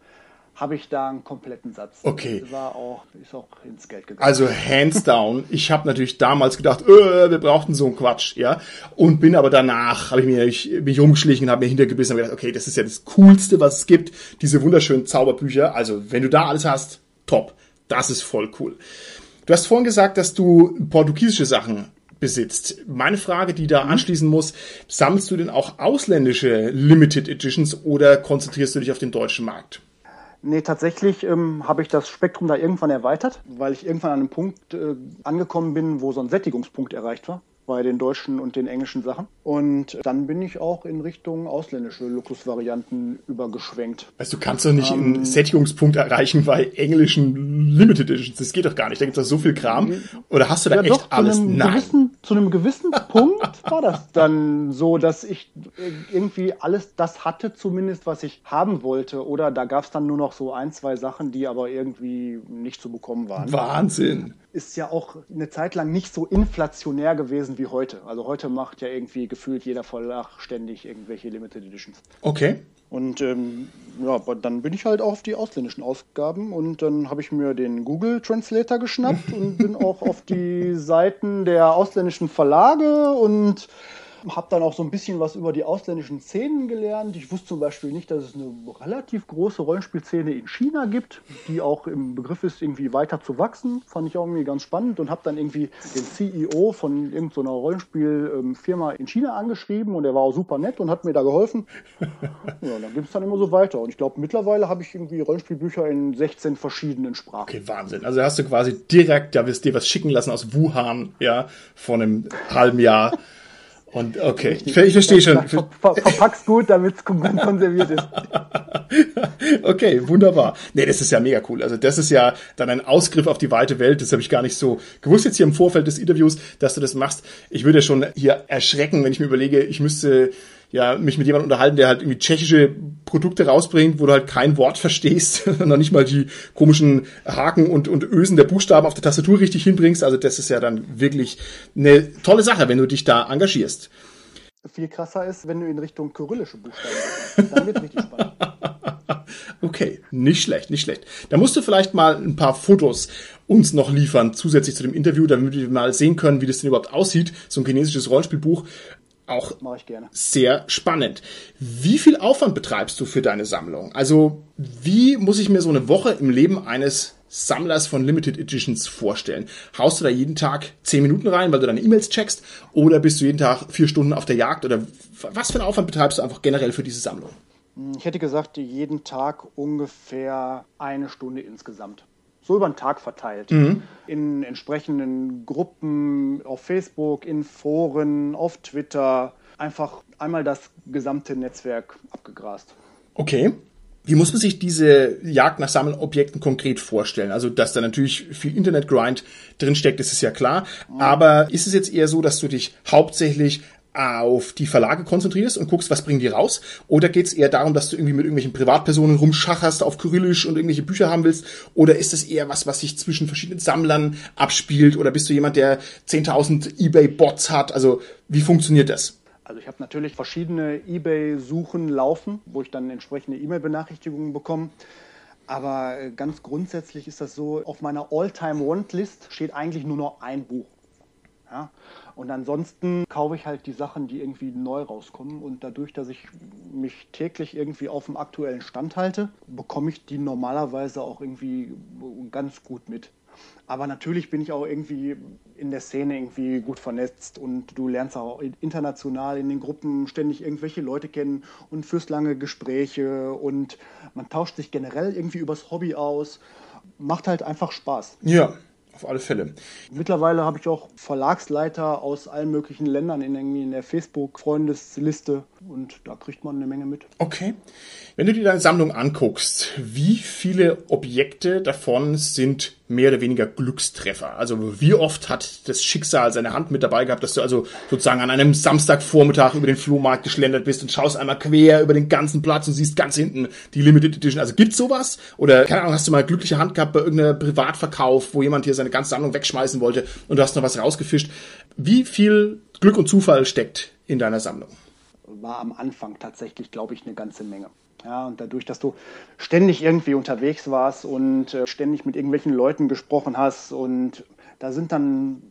habe ich da einen kompletten Satz. Okay. War auch, ist auch ins Geld gegangen. Also hands down. Ich habe natürlich damals gedacht, äh, wir brauchten so einen Quatsch, ja. Und bin aber danach, habe ich mir ich, bin ich rumgeschlichen und habe mir hintergebissen und gedacht, okay, das ist ja das Coolste, was es gibt. Diese wunderschönen Zauberbücher. Also wenn du da alles hast, top. Das ist voll cool. Du hast vorhin gesagt, dass du portugiesische Sachen besitzt. Meine Frage, die da anschließen muss, sammelst du denn auch ausländische Limited Editions oder konzentrierst du dich auf den deutschen Markt? Nee, tatsächlich ähm, habe ich das Spektrum da irgendwann erweitert, weil ich irgendwann an einem Punkt äh, angekommen bin, wo so ein Sättigungspunkt erreicht war bei den deutschen und den englischen Sachen. Und dann bin ich auch in Richtung ausländische Luxusvarianten übergeschwenkt. Weißt du, kannst doch nicht einen Sättigungspunkt erreichen bei englischen Limited Editions. Das geht doch gar nicht. Da gibt es doch so viel Kram. Oder hast du da Ja, echt doch, alles? Zu einem, Nein. gewissen, zu einem gewissen Punkt war das dann so, dass ich irgendwie alles das hatte, zumindest was ich haben wollte. Oder da gab es dann nur noch so ein, zwei Sachen, die aber irgendwie nicht zu bekommen waren. Wahnsinn. Ist ja auch eine Zeit lang nicht so inflationär gewesen wie heute. Also heute macht ja irgendwie gefühlt jeder Verlag ständig irgendwelche Limited Editions. Okay. Und ähm, ja, dann bin ich halt auch auf die ausländischen Ausgaben und dann habe ich mir den Google Translator geschnappt und bin auch auf die Seiten der ausländischen Verlage und habe dann auch so ein bisschen was über die ausländischen Szenen gelernt. Ich wusste zum Beispiel nicht, dass es eine relativ große Rollenspielszene in China gibt, die auch im Begriff ist, irgendwie weiter zu wachsen. Fand ich auch irgendwie ganz spannend und habe dann irgendwie den CEO von irgendeiner Rollenspielfirma in China angeschrieben und der war auch super nett und hat mir da geholfen. Ja, dann gibt es dann immer so weiter. Und ich glaube, mittlerweile habe ich irgendwie Rollenspielbücher in 16 verschiedenen Sprachen. Okay, Wahnsinn. Also hast du quasi direkt, ja, wirst dir was schicken lassen aus Wuhan, ja, vor einem halben Jahr. Und okay, ich, ich verstehe schon. Ver ver verpack's gut, damit es konserviert ist. Okay, wunderbar. Nee, das ist ja mega cool. Also das ist ja dann ein Ausgriff auf die weite Welt. Das habe ich gar nicht so gewusst jetzt hier im Vorfeld des Interviews, dass du das machst. Ich würde schon hier erschrecken, wenn ich mir überlege, ich müsste ja mich mit jemandem unterhalten, der halt irgendwie tschechische Produkte rausbringt, wo du halt kein Wort verstehst, noch nicht mal die komischen Haken und, und Ösen der Buchstaben auf der Tastatur richtig hinbringst. Also das ist ja dann wirklich eine tolle Sache, wenn du dich da engagierst. Viel krasser ist, wenn du in Richtung kyrillische Buchstaben gehst. Dann wird richtig spannend. Okay, nicht schlecht, nicht schlecht. Da musst du vielleicht mal ein paar Fotos uns noch liefern, zusätzlich zu dem Interview, damit wir mal sehen können, wie das denn überhaupt aussieht. So ein chinesisches Rollenspielbuch. Auch Mache ich gerne. sehr spannend. Wie viel Aufwand betreibst du für deine Sammlung? Also, wie muss ich mir so eine Woche im Leben eines Sammlers von Limited Editions vorstellen? Haust du da jeden Tag zehn Minuten rein, weil du deine E-Mails checkst? Oder bist du jeden Tag vier Stunden auf der Jagd? Oder was für einen Aufwand betreibst du einfach generell für diese Sammlung? Ich hätte gesagt, jeden Tag ungefähr eine Stunde insgesamt. So über den Tag verteilt. In entsprechenden Gruppen auf Facebook, in Foren, auf Twitter. Einfach einmal das gesamte Netzwerk abgegrast. Okay. Wie muss man sich diese Jagd nach Sammelobjekten konkret vorstellen? Also, dass da natürlich viel Internet-Grind drinsteckt, das ist ja klar. Aber ist es jetzt eher so, dass du dich hauptsächlich auf die Verlage konzentrierst und guckst, was bringen die raus? Oder geht es eher darum, dass du irgendwie mit irgendwelchen Privatpersonen rumschacherst auf Kyrillisch und irgendwelche Bücher haben willst? Oder ist es eher was, was sich zwischen verschiedenen Sammlern abspielt? Oder bist du jemand, der 10.000 Ebay-Bots hat? Also, wie funktioniert das? Also ich habe natürlich verschiedene eBay-Suchen laufen, wo ich dann entsprechende E-Mail-Benachrichtigungen bekomme. Aber äh, ganz grundsätzlich ist das so, auf meiner All-Time-Want-List steht eigentlich nur noch ein Buch. Ja? Und ansonsten kaufe ich halt die Sachen, die irgendwie neu rauskommen. Und dadurch, dass ich mich täglich irgendwie auf dem aktuellen Stand halte, bekomme ich die normalerweise auch irgendwie ganz gut mit. Aber natürlich bin ich auch irgendwie in der Szene irgendwie gut vernetzt und du lernst auch international in den Gruppen ständig irgendwelche Leute kennen und führst lange Gespräche und man tauscht sich generell irgendwie übers Hobby aus. Macht halt einfach Spaß. Ja, auf alle Fälle. Mittlerweile habe ich auch Verlagsleiter aus allen möglichen Ländern in, irgendwie in der Facebook-Freundesliste und da kriegt man eine Menge mit. Okay. Wenn du dir deine Sammlung anguckst, wie viele Objekte davon sind mehr oder weniger Glückstreffer? Also wie oft hat das Schicksal seine Hand mit dabei gehabt, dass du also sozusagen an einem Samstagvormittag über den Flohmarkt geschlendert bist und schaust einmal quer über den ganzen Platz und siehst ganz hinten die Limited Edition. Also gibt's sowas? Oder keine Ahnung, hast du mal glückliche Hand gehabt bei irgendeinem Privatverkauf, wo jemand hier seine ganze Sammlung wegschmeißen wollte und du hast noch was rausgefischt? Wie viel Glück und Zufall steckt in deiner Sammlung? War am Anfang tatsächlich, glaube ich, eine ganze Menge. Ja, und dadurch, dass du ständig irgendwie unterwegs warst und äh, ständig mit irgendwelchen Leuten gesprochen hast und da sind dann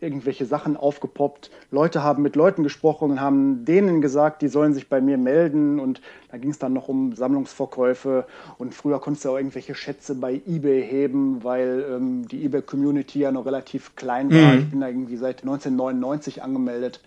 irgendwelche Sachen aufgepoppt. Leute haben mit Leuten gesprochen und haben denen gesagt, die sollen sich bei mir melden. Und da ging es dann noch um Sammlungsverkäufe. Und früher konntest du auch irgendwelche Schätze bei eBay heben, weil ähm, die eBay-Community ja noch relativ klein war. Mhm. Ich bin da irgendwie seit 1999 angemeldet.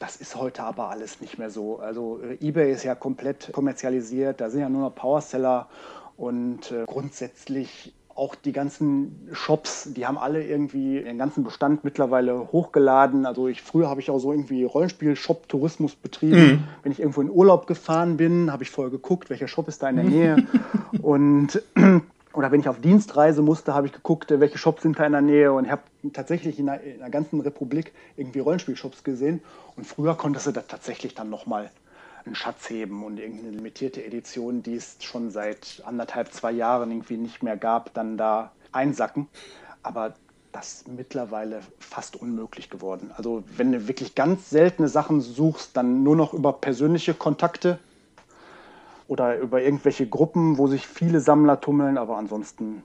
Das ist heute aber alles nicht mehr so. Also äh, eBay ist ja komplett kommerzialisiert, da sind ja nur noch Powerseller und äh, grundsätzlich auch die ganzen Shops, die haben alle irgendwie ihren ganzen Bestand mittlerweile hochgeladen. Also ich früher habe ich auch so irgendwie Rollenspiel-Shop-Tourismus betrieben. Mhm. Wenn ich irgendwo in Urlaub gefahren bin, habe ich vorher geguckt, welcher Shop ist da in der Nähe. und oder wenn ich auf Dienstreise musste, habe ich geguckt, welche Shops sind da in der Nähe und habe tatsächlich in der, in der, ganzen Republik irgendwie Rollenspielshops gesehen. Und früher konntest du da tatsächlich dann nochmal einen Schatz heben und irgendeine limitierte Edition, die es schon seit anderthalb, zwei Jahren irgendwie nicht mehr gab, dann da einsacken. Aber das ist mittlerweile fast unmöglich geworden. Also wenn du wirklich ganz seltene Sachen suchst, dann nur noch über persönliche Kontakte oder über irgendwelche Gruppen, wo sich viele Sammler tummeln, aber ansonsten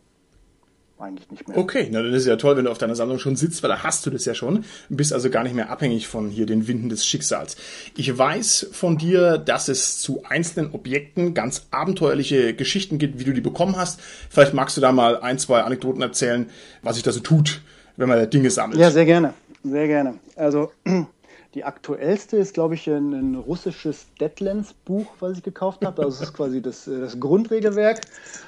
eigentlich nicht mehr. Okay, na dann ist es ja toll, wenn du auf deiner Sammlung schon sitzt, weil da hast du das ja schon, bist also gar nicht mehr abhängig von hier den Winden des Schicksals. Ich weiß von dir, dass es zu einzelnen Objekten ganz abenteuerliche Geschichten gibt, wie du die bekommen hast. Vielleicht magst du da mal ein, zwei Anekdoten erzählen, was sich da so tut, wenn man Dinge sammelt. Ja, sehr gerne, sehr gerne. Also die aktuellste ist, glaube ich, ein, ein russisches Deadlands-Buch, was ich gekauft habe. Also das ist quasi das, äh, das Grundregelwerk.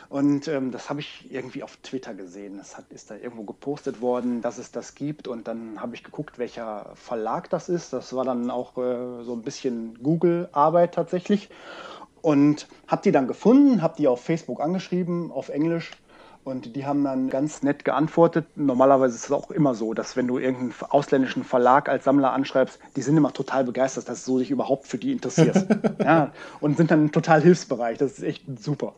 Und ähm, das habe ich irgendwie auf Twitter gesehen. Das ist da irgendwo gepostet worden, dass es das gibt. Und dann habe ich geguckt, welcher Verlag das ist. Das war dann auch äh, so ein bisschen Google-Arbeit tatsächlich. Und habe die dann gefunden, habe die auf Facebook angeschrieben, auf Englisch und die haben dann ganz nett geantwortet. Normalerweise ist es auch immer so, dass wenn du irgendeinen ausländischen Verlag als Sammler anschreibst, die sind immer total begeistert, dass du dich überhaupt für die interessierst. ja, und sind dann total hilfsbereit. Das ist echt super.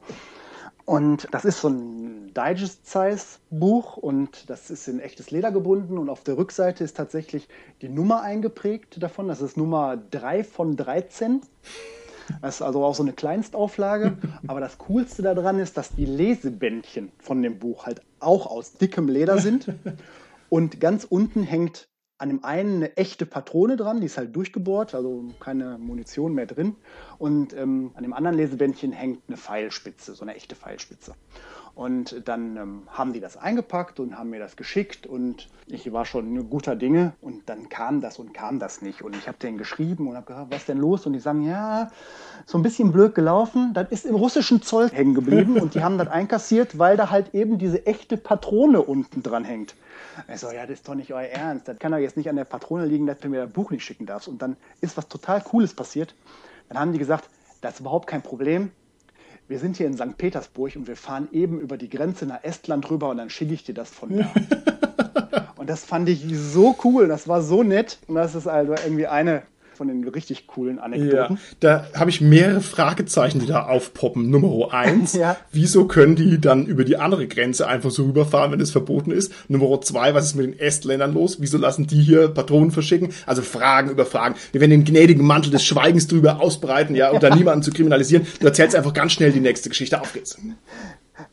Und das ist so ein Digest-Size-Buch und das ist in echtes Leder gebunden und auf der Rückseite ist tatsächlich die Nummer eingeprägt davon. Das ist Nummer 3 von 13. Das ist also auch so eine Kleinstauflage. Aber das Coolste daran ist, dass die Lesebändchen von dem Buch halt auch aus dickem Leder sind. Und ganz unten hängt an dem einen eine echte Patrone dran, die ist halt durchgebohrt, also keine Munition mehr drin. Und ähm, an dem anderen Lesebändchen hängt eine Pfeilspitze, so eine echte Pfeilspitze. Und dann ähm, haben die das eingepackt und haben mir das geschickt und ich war schon guter Dinge und dann kam das und kam das nicht. Und ich habe denen geschrieben und habe gesagt, was denn los? Und die sagen, ja, so ein bisschen blöd gelaufen. Das ist im russischen Zoll hängen geblieben und die haben das einkassiert, weil da halt eben diese echte Patrone unten dran hängt. Ich so, ja, das ist doch nicht euer Ernst. Das kann doch jetzt nicht an der Patrone liegen, dass du mir das Buch nicht schicken darfst. Und dann ist was total Cooles passiert. Dann haben die gesagt, das ist überhaupt kein Problem wir sind hier in St. Petersburg und wir fahren eben über die Grenze nach Estland rüber und dann schicke ich dir das von da. und das fand ich so cool, das war so nett. Und das ist also irgendwie eine von den richtig coolen Anekdoten. Ja, da habe ich mehrere Fragezeichen, die da aufpoppen. Nummer eins, ja. wieso können die dann über die andere Grenze einfach so rüberfahren, wenn es verboten ist? Nummer zwei, was ist mit den Estländern los? Wieso lassen die hier Patronen verschicken? Also Fragen über Fragen. Wir werden den gnädigen Mantel des Schweigens drüber ausbreiten, ja, unter niemanden zu kriminalisieren. Du erzählst einfach ganz schnell die nächste Geschichte. Auf geht's.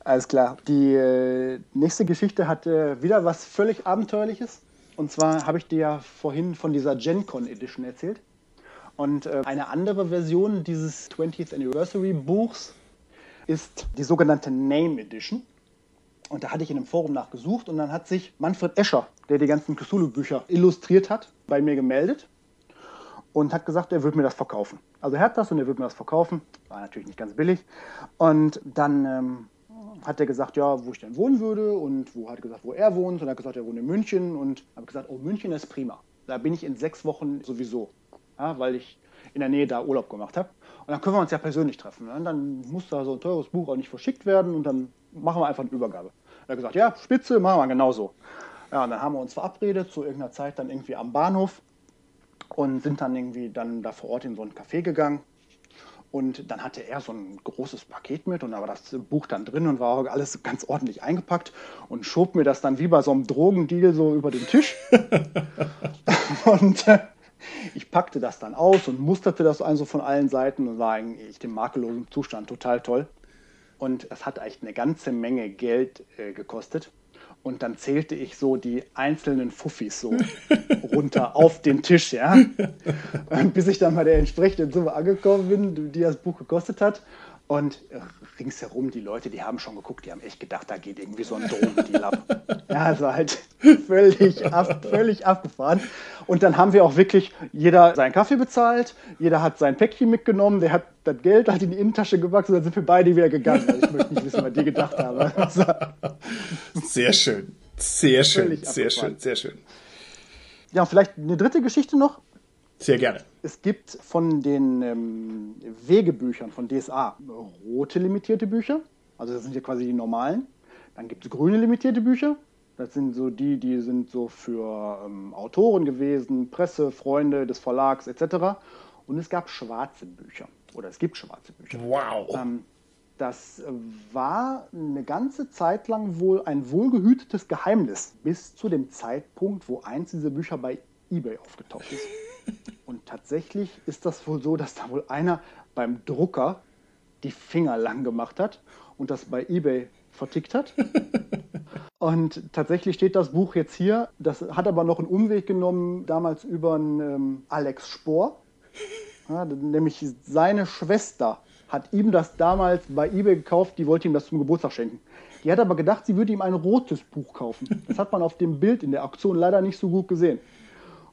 Alles klar. Die äh, nächste Geschichte hat äh, wieder was völlig Abenteuerliches. Und zwar habe ich dir ja vorhin von dieser GenCon Edition erzählt. Und äh, eine andere Version dieses 20th Anniversary Buchs ist die sogenannte Name Edition. Und da hatte ich in einem Forum nachgesucht und dann hat sich Manfred Escher, der die ganzen Cthulhu-Bücher illustriert hat, bei mir gemeldet und hat gesagt, er würde mir das verkaufen. Also er hat das und er würde mir das verkaufen. War natürlich nicht ganz billig. Und dann ähm, hat er gesagt, ja, wo ich denn wohnen würde und wo hat er gesagt, wo er wohnt. Und er hat gesagt, er wohnt in München und habe gesagt, oh, München ist prima. Da bin ich in sechs Wochen sowieso ja, weil ich in der Nähe da Urlaub gemacht habe. Und dann können wir uns ja persönlich treffen. Ne? Dann muss da so ein teures Buch auch nicht verschickt werden und dann machen wir einfach eine Übergabe. Er hat gesagt, ja, Spitze, machen wir genauso. Ja, und dann haben wir uns verabredet zu irgendeiner Zeit dann irgendwie am Bahnhof und sind dann irgendwie dann da vor Ort in so ein Café gegangen. Und dann hatte er so ein großes Paket mit und da war das Buch dann drin und war alles ganz ordentlich eingepackt und schob mir das dann wie bei so einem Drogendeal so über den Tisch. und äh, ich packte das dann aus und musterte das also von allen Seiten und war eigentlich im makellosen Zustand total toll. Und das hat echt eine ganze Menge Geld äh, gekostet. Und dann zählte ich so die einzelnen Fuffis so runter auf den Tisch, ja. Bis ich dann bei der entsprechenden Summe angekommen bin, die das Buch gekostet hat. Und ringsherum, die Leute, die haben schon geguckt, die haben echt gedacht, da geht irgendwie so ein Drogendeal ab. Ja, war halt völlig, ab, völlig abgefahren. Und dann haben wir auch wirklich jeder seinen Kaffee bezahlt, jeder hat sein Päckchen mitgenommen, der hat das Geld halt in die Innentasche gewachsen, dann sind wir beide wieder gegangen. Also ich möchte nicht wissen, was die gedacht haben. Sehr schön. Sehr schön, sehr schön, sehr schön. Ja, vielleicht eine dritte Geschichte noch. Sehr gerne. Es gibt von den ähm, Wegebüchern von DSA rote limitierte Bücher. Also das sind ja quasi die normalen. Dann gibt es grüne limitierte Bücher. Das sind so die, die sind so für ähm, Autoren gewesen, Presse, Freunde des Verlags etc. Und es gab schwarze Bücher. Oder es gibt schwarze Bücher. Wow. Ähm, das war eine ganze Zeit lang wohl ein wohlgehütetes Geheimnis, bis zu dem Zeitpunkt, wo eins dieser Bücher bei eBay aufgetaucht ist. Und tatsächlich ist das wohl so, dass da wohl einer beim Drucker die Finger lang gemacht hat und das bei eBay vertickt hat. Und tatsächlich steht das Buch jetzt hier. Das hat aber noch einen Umweg genommen, damals über einen ähm, Alex Spohr. Ja, nämlich seine Schwester hat ihm das damals bei eBay gekauft, die wollte ihm das zum Geburtstag schenken. Die hat aber gedacht, sie würde ihm ein rotes Buch kaufen. Das hat man auf dem Bild in der Auktion leider nicht so gut gesehen.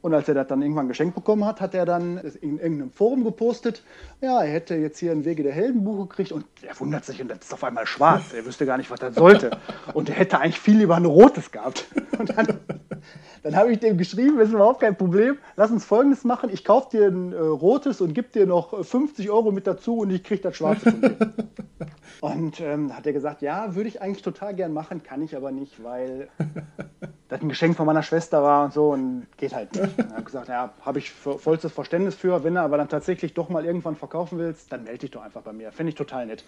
Und als er das dann irgendwann geschenkt bekommen hat, hat er dann in irgendeinem Forum gepostet, ja, er hätte jetzt hier ein Wege der Helden Buch gekriegt und er wundert sich und das ist auf einmal schwarz. Er wüsste gar nicht, was das sollte. Und er hätte eigentlich viel lieber ein rotes gehabt. Und dann, dann habe ich dem geschrieben, ist überhaupt kein Problem. Lass uns folgendes machen. Ich kaufe dir ein äh, rotes und gebe dir noch 50 Euro mit dazu und ich kriege das schwarze von dir. Und ähm, hat er gesagt, ja, würde ich eigentlich total gern machen, kann ich aber nicht, weil das ein Geschenk von meiner Schwester war und so und geht halt nicht. Und er hat gesagt, ja, habe ich vollstes Verständnis für, wenn du aber dann tatsächlich doch mal irgendwann verkaufen willst, dann melde dich doch einfach bei mir. Fände ich total nett.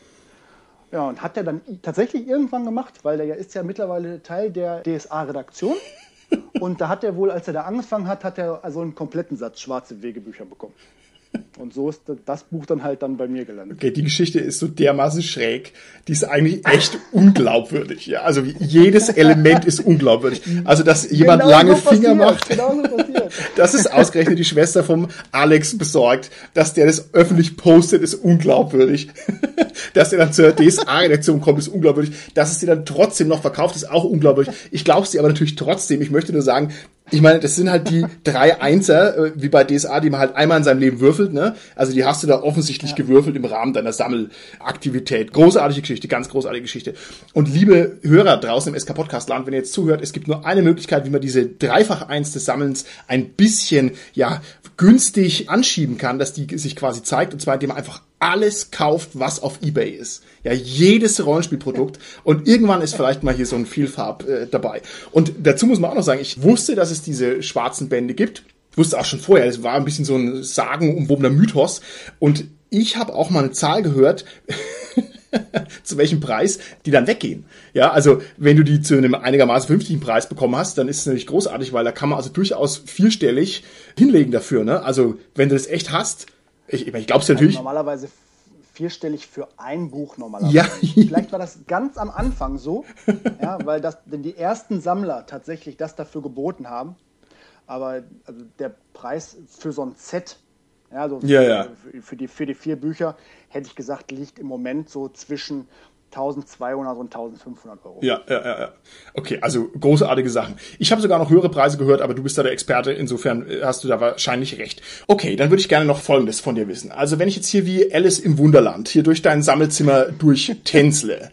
Ja, und hat er dann tatsächlich irgendwann gemacht, weil der ja ist ja mittlerweile Teil der DSA-Redaktion. Und da hat er wohl, als er da angefangen hat, hat er also einen kompletten Satz schwarze Wegebücher bekommen. Und so ist das Buch dann halt dann bei mir gelandet. Okay, die Geschichte ist so dermaßen schräg, die ist eigentlich echt unglaubwürdig. Ja, also jedes Element ist unglaubwürdig. Also, dass jemand genau lange so Finger macht, genau so das ist ausgerechnet die Schwester vom Alex besorgt, dass der das öffentlich postet, ist unglaubwürdig. dass er dann zur DSA-Redaktion kommt, ist unglaubwürdig. Dass es dir dann trotzdem noch verkauft, ist auch unglaubwürdig. Ich glaube sie aber natürlich trotzdem. Ich möchte nur sagen, ich meine, das sind halt die drei Einser, äh, wie bei DSA, die man halt einmal in seinem Leben würfelt, ne? Also die hast du da offensichtlich ja. gewürfelt im Rahmen deiner Sammelaktivität. Großartige Geschichte, ganz großartige Geschichte. Und liebe Hörer draußen im SK Podcast Land, wenn ihr jetzt zuhört, es gibt nur eine Möglichkeit, wie man diese dreifach Eins des Sammelns ein bisschen, ja, günstig anschieben kann, dass die sich quasi zeigt, und zwar indem man einfach alles kauft, was auf Ebay ist. Ja, jedes Rollenspielprodukt. Und irgendwann ist vielleicht mal hier so ein Vielfarb äh, dabei. Und dazu muss man auch noch sagen, ich wusste, dass es diese schwarzen Bände gibt. Ich wusste auch schon vorher, es war ein bisschen so ein sagenumwobener Mythos. Und ich habe auch mal eine Zahl gehört, zu welchem Preis die dann weggehen. Ja, also wenn du die zu einem einigermaßen vernünftigen Preis bekommen hast, dann ist es natürlich großartig, weil da kann man also durchaus vierstellig hinlegen dafür. Ne? Also wenn du das echt hast, ich, ich glaube es natürlich. Also normalerweise vierstellig für ein Buch normalerweise. Ja. Vielleicht war das ganz am Anfang so, ja, weil das, denn die ersten Sammler tatsächlich das dafür geboten haben. Aber also der Preis für so ein Set, ja, ja, ja. Für, für, die, für die vier Bücher, hätte ich gesagt, liegt im Moment so zwischen 1200 und 1500 Euro. Ja, ja, ja, ja. Okay, also großartige Sachen. Ich habe sogar noch höhere Preise gehört, aber du bist da der Experte, insofern äh, hast du da wahrscheinlich recht. Okay, dann würde ich gerne noch Folgendes von dir wissen. Also wenn ich jetzt hier wie Alice im Wunderland hier durch dein Sammelzimmer durchtänzle,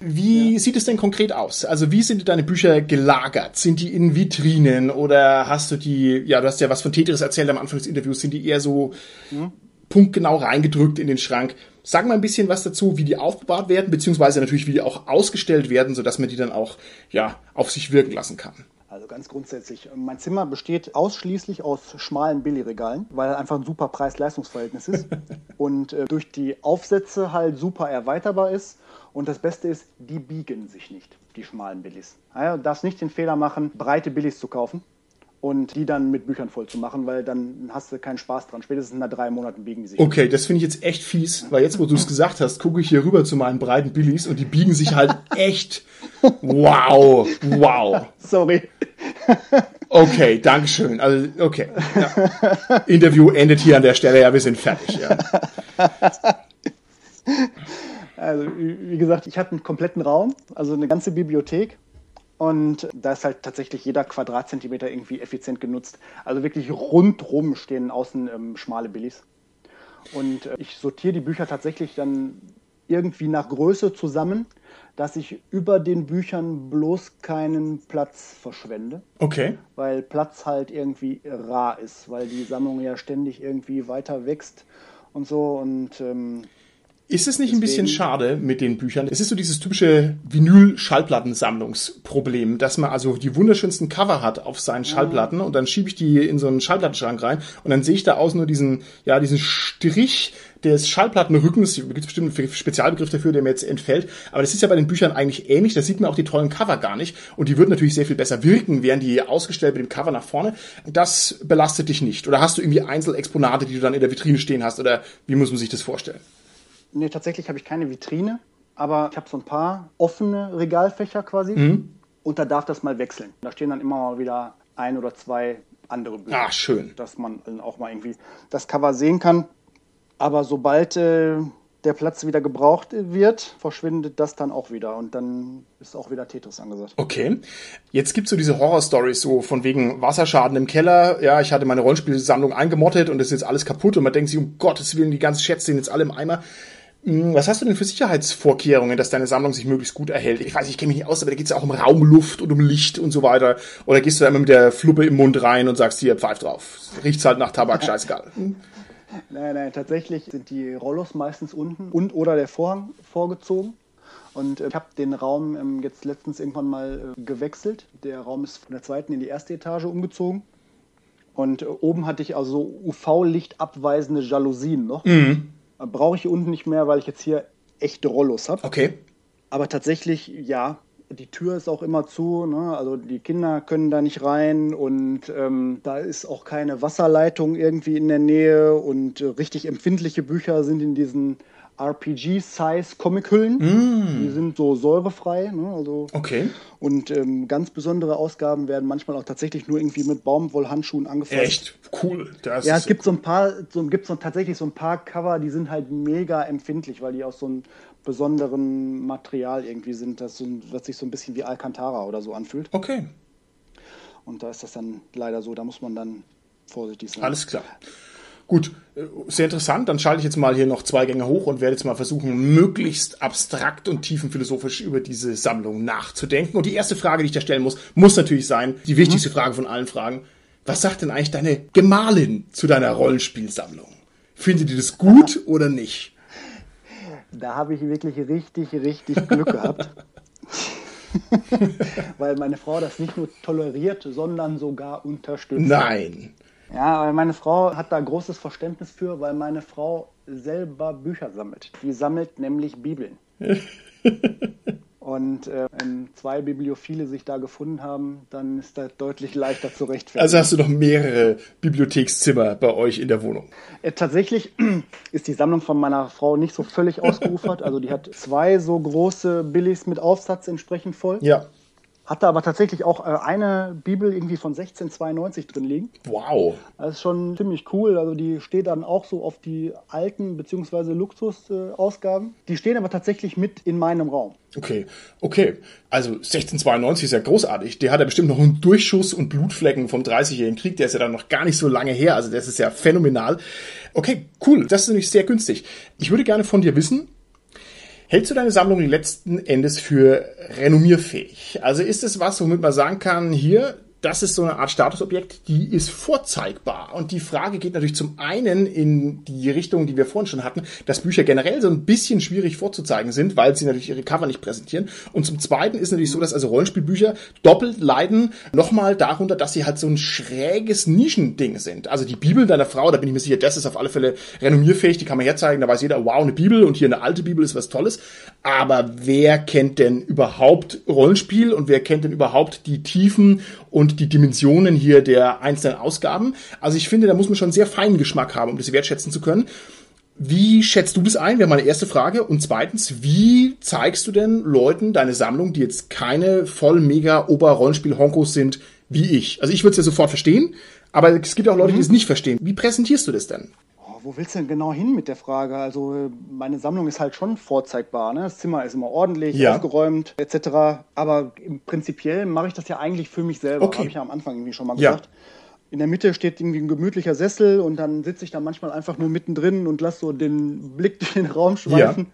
wie ja. sieht es denn konkret aus? Also wie sind deine Bücher gelagert? Sind die in Vitrinen oder hast du die, ja, du hast ja was von Tetris erzählt am Anfang des Interviews, sind die eher so, hm? Punktgenau reingedrückt in den Schrank. Sag mal ein bisschen was dazu, wie die aufbewahrt werden, beziehungsweise natürlich, wie die auch ausgestellt werden, sodass man die dann auch ja, auf sich wirken lassen kann. Also ganz grundsätzlich, mein Zimmer besteht ausschließlich aus schmalen Billigregalen, weil er einfach ein super Preis-Leistungs-Verhältnis ist und äh, durch die Aufsätze halt super erweiterbar ist. Und das Beste ist, die biegen sich nicht, die schmalen Billis. Ja, du darfst nicht den Fehler machen, breite Billis zu kaufen und die dann mit Büchern voll zu machen, weil dann hast du keinen Spaß dran. Spätestens nach drei Monaten biegen die sich. Okay, das finde ich jetzt echt fies, weil jetzt, wo du es gesagt hast, gucke ich hier rüber zu meinen breiten Billies und die biegen sich halt echt. Wow, wow. Sorry. Okay, Dankeschön. Also, okay. Ja. Interview endet hier an der Stelle. Ja, wir sind fertig. Ja. Also, wie gesagt, ich habe einen kompletten Raum, also eine ganze Bibliothek und da ist halt tatsächlich jeder Quadratzentimeter irgendwie effizient genutzt. Also wirklich rundrum stehen außen ähm, schmale Billis. Und äh, ich sortiere die Bücher tatsächlich dann irgendwie nach Größe zusammen, dass ich über den Büchern bloß keinen Platz verschwende. Okay. Weil Platz halt irgendwie rar ist, weil die Sammlung ja ständig irgendwie weiter wächst und so. Und ähm, ist es nicht Deswegen, ein bisschen schade mit den Büchern? Es ist so dieses typische Vinyl-Schallplattensammlungsproblem, dass man also die wunderschönsten Cover hat auf seinen Schallplatten und dann schiebe ich die in so einen Schallplattenschrank rein und dann sehe ich da außen nur diesen, ja, diesen Strich des Schallplattenrückens. Da gibt es bestimmt einen Spezialbegriff dafür, der mir jetzt entfällt. Aber das ist ja bei den Büchern eigentlich ähnlich. Da sieht man auch die tollen Cover gar nicht. Und die würden natürlich sehr viel besser wirken, wären die ausgestellt mit dem Cover nach vorne. Das belastet dich nicht. Oder hast du irgendwie Einzelexponate, die du dann in der Vitrine stehen hast? Oder wie muss man sich das vorstellen? Nee, tatsächlich habe ich keine Vitrine, aber ich habe so ein paar offene Regalfächer quasi. Mhm. Und da darf das mal wechseln. Da stehen dann immer mal wieder ein oder zwei andere Bücher. Ah, schön. Dass man dann auch mal irgendwie das Cover sehen kann. Aber sobald äh, der Platz wieder gebraucht wird, verschwindet das dann auch wieder und dann ist auch wieder Tetris angesagt. Okay. Jetzt gibt es so diese Horror-Stories, so von wegen Wasserschaden im Keller. Ja, ich hatte meine Rollenspielsammlung eingemottet und es ist jetzt alles kaputt und man denkt sich, um Gottes Willen, die ganzen Schätze sind jetzt alle im Eimer. Hm, was hast du denn für Sicherheitsvorkehrungen, dass deine Sammlung sich möglichst gut erhält? Ich weiß, ich kenne mich nicht aus, aber da geht es ja auch um Raumluft und um Licht und so weiter. Oder gehst du da immer mit der Fluppe im Mund rein und sagst, hier, pfeif drauf. Riecht's halt nach Tabak, scheißegal. Nein, nein, tatsächlich sind die Rollos meistens unten und oder der Vorhang vorgezogen. Und äh, ich habe den Raum ähm, jetzt letztens irgendwann mal äh, gewechselt. Der Raum ist von der zweiten in die erste Etage umgezogen. Und äh, oben hatte ich also UV-Licht abweisende Jalousien noch. Mhm. Brauche ich hier unten nicht mehr, weil ich jetzt hier echte Rollos habe. Okay. Aber tatsächlich, ja, die Tür ist auch immer zu, ne? also die Kinder können da nicht rein und ähm, da ist auch keine Wasserleitung irgendwie in der Nähe und äh, richtig empfindliche Bücher sind in diesen RPG-Size-Comic-Hüllen. Mm. Die sind so säurefrei. Ne? Also, okay. Und ähm, ganz besondere Ausgaben werden manchmal auch tatsächlich nur irgendwie mit Baumwollhandschuhen angefasst. Echt cool. Das ja, es gibt so ein paar, so, gibt so tatsächlich so ein paar Cover, die sind halt mega empfindlich, weil die aus so einem besonderen Material irgendwie sind, das so, was sich so ein bisschen wie Alcantara oder so anfühlt. Okay. Und da ist das dann leider so, da muss man dann vorsichtig sein. Alles klar. Gut, sehr interessant. Dann schalte ich jetzt mal hier noch zwei Gänge hoch und werde jetzt mal versuchen, möglichst abstrakt und tiefenphilosophisch über diese Sammlung nachzudenken. Und die erste Frage, die ich da stellen muss, muss natürlich sein, die wichtigste mhm. Frage von allen Fragen. Was sagt denn eigentlich deine Gemahlin zu deiner Rollenspielsammlung? Findet ihr das gut oder nicht? Da habe ich wirklich richtig, richtig Glück gehabt. weil meine Frau das nicht nur toleriert, sondern sogar unterstützt. Nein. Ja, weil meine Frau hat da großes Verständnis für, weil meine Frau selber Bücher sammelt. Die sammelt nämlich Bibeln. Und äh, wenn zwei Bibliophile sich da gefunden haben, dann ist das deutlich leichter zu rechtfertigen. Also hast du noch mehrere Bibliothekszimmer bei euch in der Wohnung? Äh, tatsächlich ist die Sammlung von meiner Frau nicht so völlig ausgeufert. Also die hat zwei so große Billigs mit Aufsatz entsprechend voll. Ja. Hatte aber tatsächlich auch äh, eine Bibel irgendwie von 1692 drin liegen. Wow. Das ist schon ziemlich cool. Also die steht dann auch so auf die alten bzw. Luxusausgaben. Die stehen aber tatsächlich mit in meinem Raum. Okay, okay. Also 1692 ist ja großartig. Der hat ja bestimmt noch einen Durchschuss und Blutflecken vom 30-jährigen Krieg. Der ist ja dann noch gar nicht so lange her. Also das ist ja phänomenal. Okay, cool. Das ist nämlich sehr günstig. Ich würde gerne von dir wissen, Hältst du deine Sammlung letzten Endes für renommierfähig? Also ist es was, womit man sagen kann, hier, das ist so eine Art Statusobjekt, die ist vorzeigbar. Und die Frage geht natürlich zum einen in die Richtung, die wir vorhin schon hatten, dass Bücher generell so ein bisschen schwierig vorzuzeigen sind, weil sie natürlich ihre Cover nicht präsentieren. Und zum zweiten ist natürlich so, dass also Rollenspielbücher doppelt leiden nochmal darunter, dass sie halt so ein schräges Nischending sind. Also die Bibel deiner Frau, da bin ich mir sicher, das ist auf alle Fälle renommierfähig, die kann man herzeigen, da weiß jeder, wow, eine Bibel und hier eine alte Bibel ist was Tolles. Aber wer kennt denn überhaupt Rollenspiel und wer kennt denn überhaupt die Tiefen und die Dimensionen hier der einzelnen Ausgaben. Also ich finde, da muss man schon sehr feinen Geschmack haben, um das wertschätzen zu können. Wie schätzt du das ein? Wäre meine erste Frage. Und zweitens, wie zeigst du denn Leuten deine Sammlung, die jetzt keine voll mega Ober-Rollenspiel-Honkos sind, wie ich? Also ich würde es ja sofort verstehen, aber es gibt auch Leute, die es nicht verstehen. Wie präsentierst du das denn? Wo willst du denn genau hin mit der Frage? Also meine Sammlung ist halt schon vorzeigbar. Ne? Das Zimmer ist immer ordentlich, ja. aufgeräumt etc. Aber prinzipiell mache ich das ja eigentlich für mich selber. Okay. Habe ich ja am Anfang irgendwie schon mal gesagt. Ja. In der Mitte steht irgendwie ein gemütlicher Sessel und dann sitze ich da manchmal einfach nur mittendrin und lasse so den Blick durch den Raum schweifen.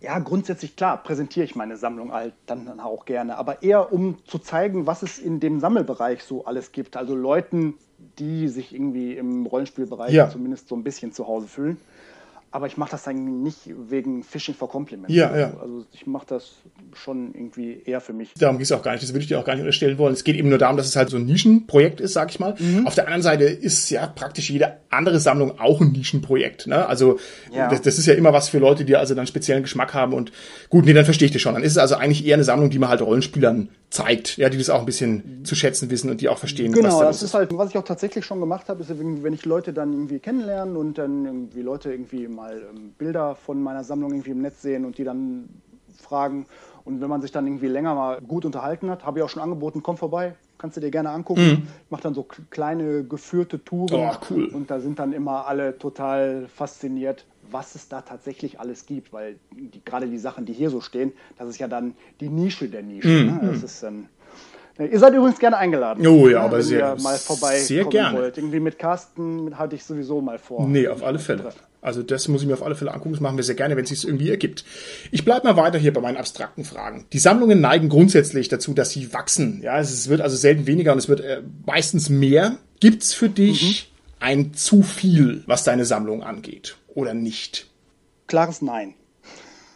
Ja. ja grundsätzlich klar, präsentiere ich meine Sammlung halt dann, dann auch gerne. Aber eher um zu zeigen, was es in dem Sammelbereich so alles gibt. Also Leuten die sich irgendwie im Rollenspielbereich ja. zumindest so ein bisschen zu Hause fühlen. Aber ich mache das dann nicht wegen Fishing for Compliments. Ja, ja. Also ich mache das schon irgendwie eher für mich. Darum geht es auch gar nicht. Das würde ich dir auch gar nicht unterstellen wollen. Es geht eben nur darum, dass es halt so ein Nischenprojekt ist, sag ich mal. Mhm. Auf der anderen Seite ist ja praktisch jede andere Sammlung auch ein Nischenprojekt. Ne? Also ja. das, das, ist ja immer was für Leute, die also dann speziellen Geschmack haben. Und gut, nee, dann verstehe ich das schon. Dann ist es also eigentlich eher eine Sammlung, die man halt Rollenspielern zeigt, ja, die das auch ein bisschen zu schätzen wissen und die auch verstehen. Genau, da das ist halt, was ich auch tatsächlich schon gemacht habe, ist, wenn ich Leute dann irgendwie kennenlernen und dann irgendwie Leute irgendwie mal ähm, Bilder von meiner Sammlung irgendwie im Netz sehen und die dann fragen. Und wenn man sich dann irgendwie länger mal gut unterhalten hat, habe ich auch schon angeboten, komm vorbei, kannst du dir gerne angucken. Mhm. Ich mache dann so kleine geführte Touren. Oh, cool. Und da sind dann immer alle total fasziniert, was es da tatsächlich alles gibt, weil die, gerade die Sachen, die hier so stehen, das ist ja dann die Nische der Nische. Mhm. Ne? Das ist dann. Ihr seid übrigens gerne eingeladen. Oh ja, ne? aber sehr, ihr mal vorbei sehr gerne. Wollt. Irgendwie mit Carsten hatte ich sowieso mal vor. Nee, auf alle Fälle. Also das muss ich mir auf alle Fälle angucken. Das machen wir sehr gerne, wenn es sich irgendwie ergibt. Ich bleibe mal weiter hier bei meinen abstrakten Fragen. Die Sammlungen neigen grundsätzlich dazu, dass sie wachsen. Ja, es wird also selten weniger und es wird äh, meistens mehr. Gibt's für dich mhm. ein zu viel, was deine Sammlung angeht? oder nicht? Klares Nein.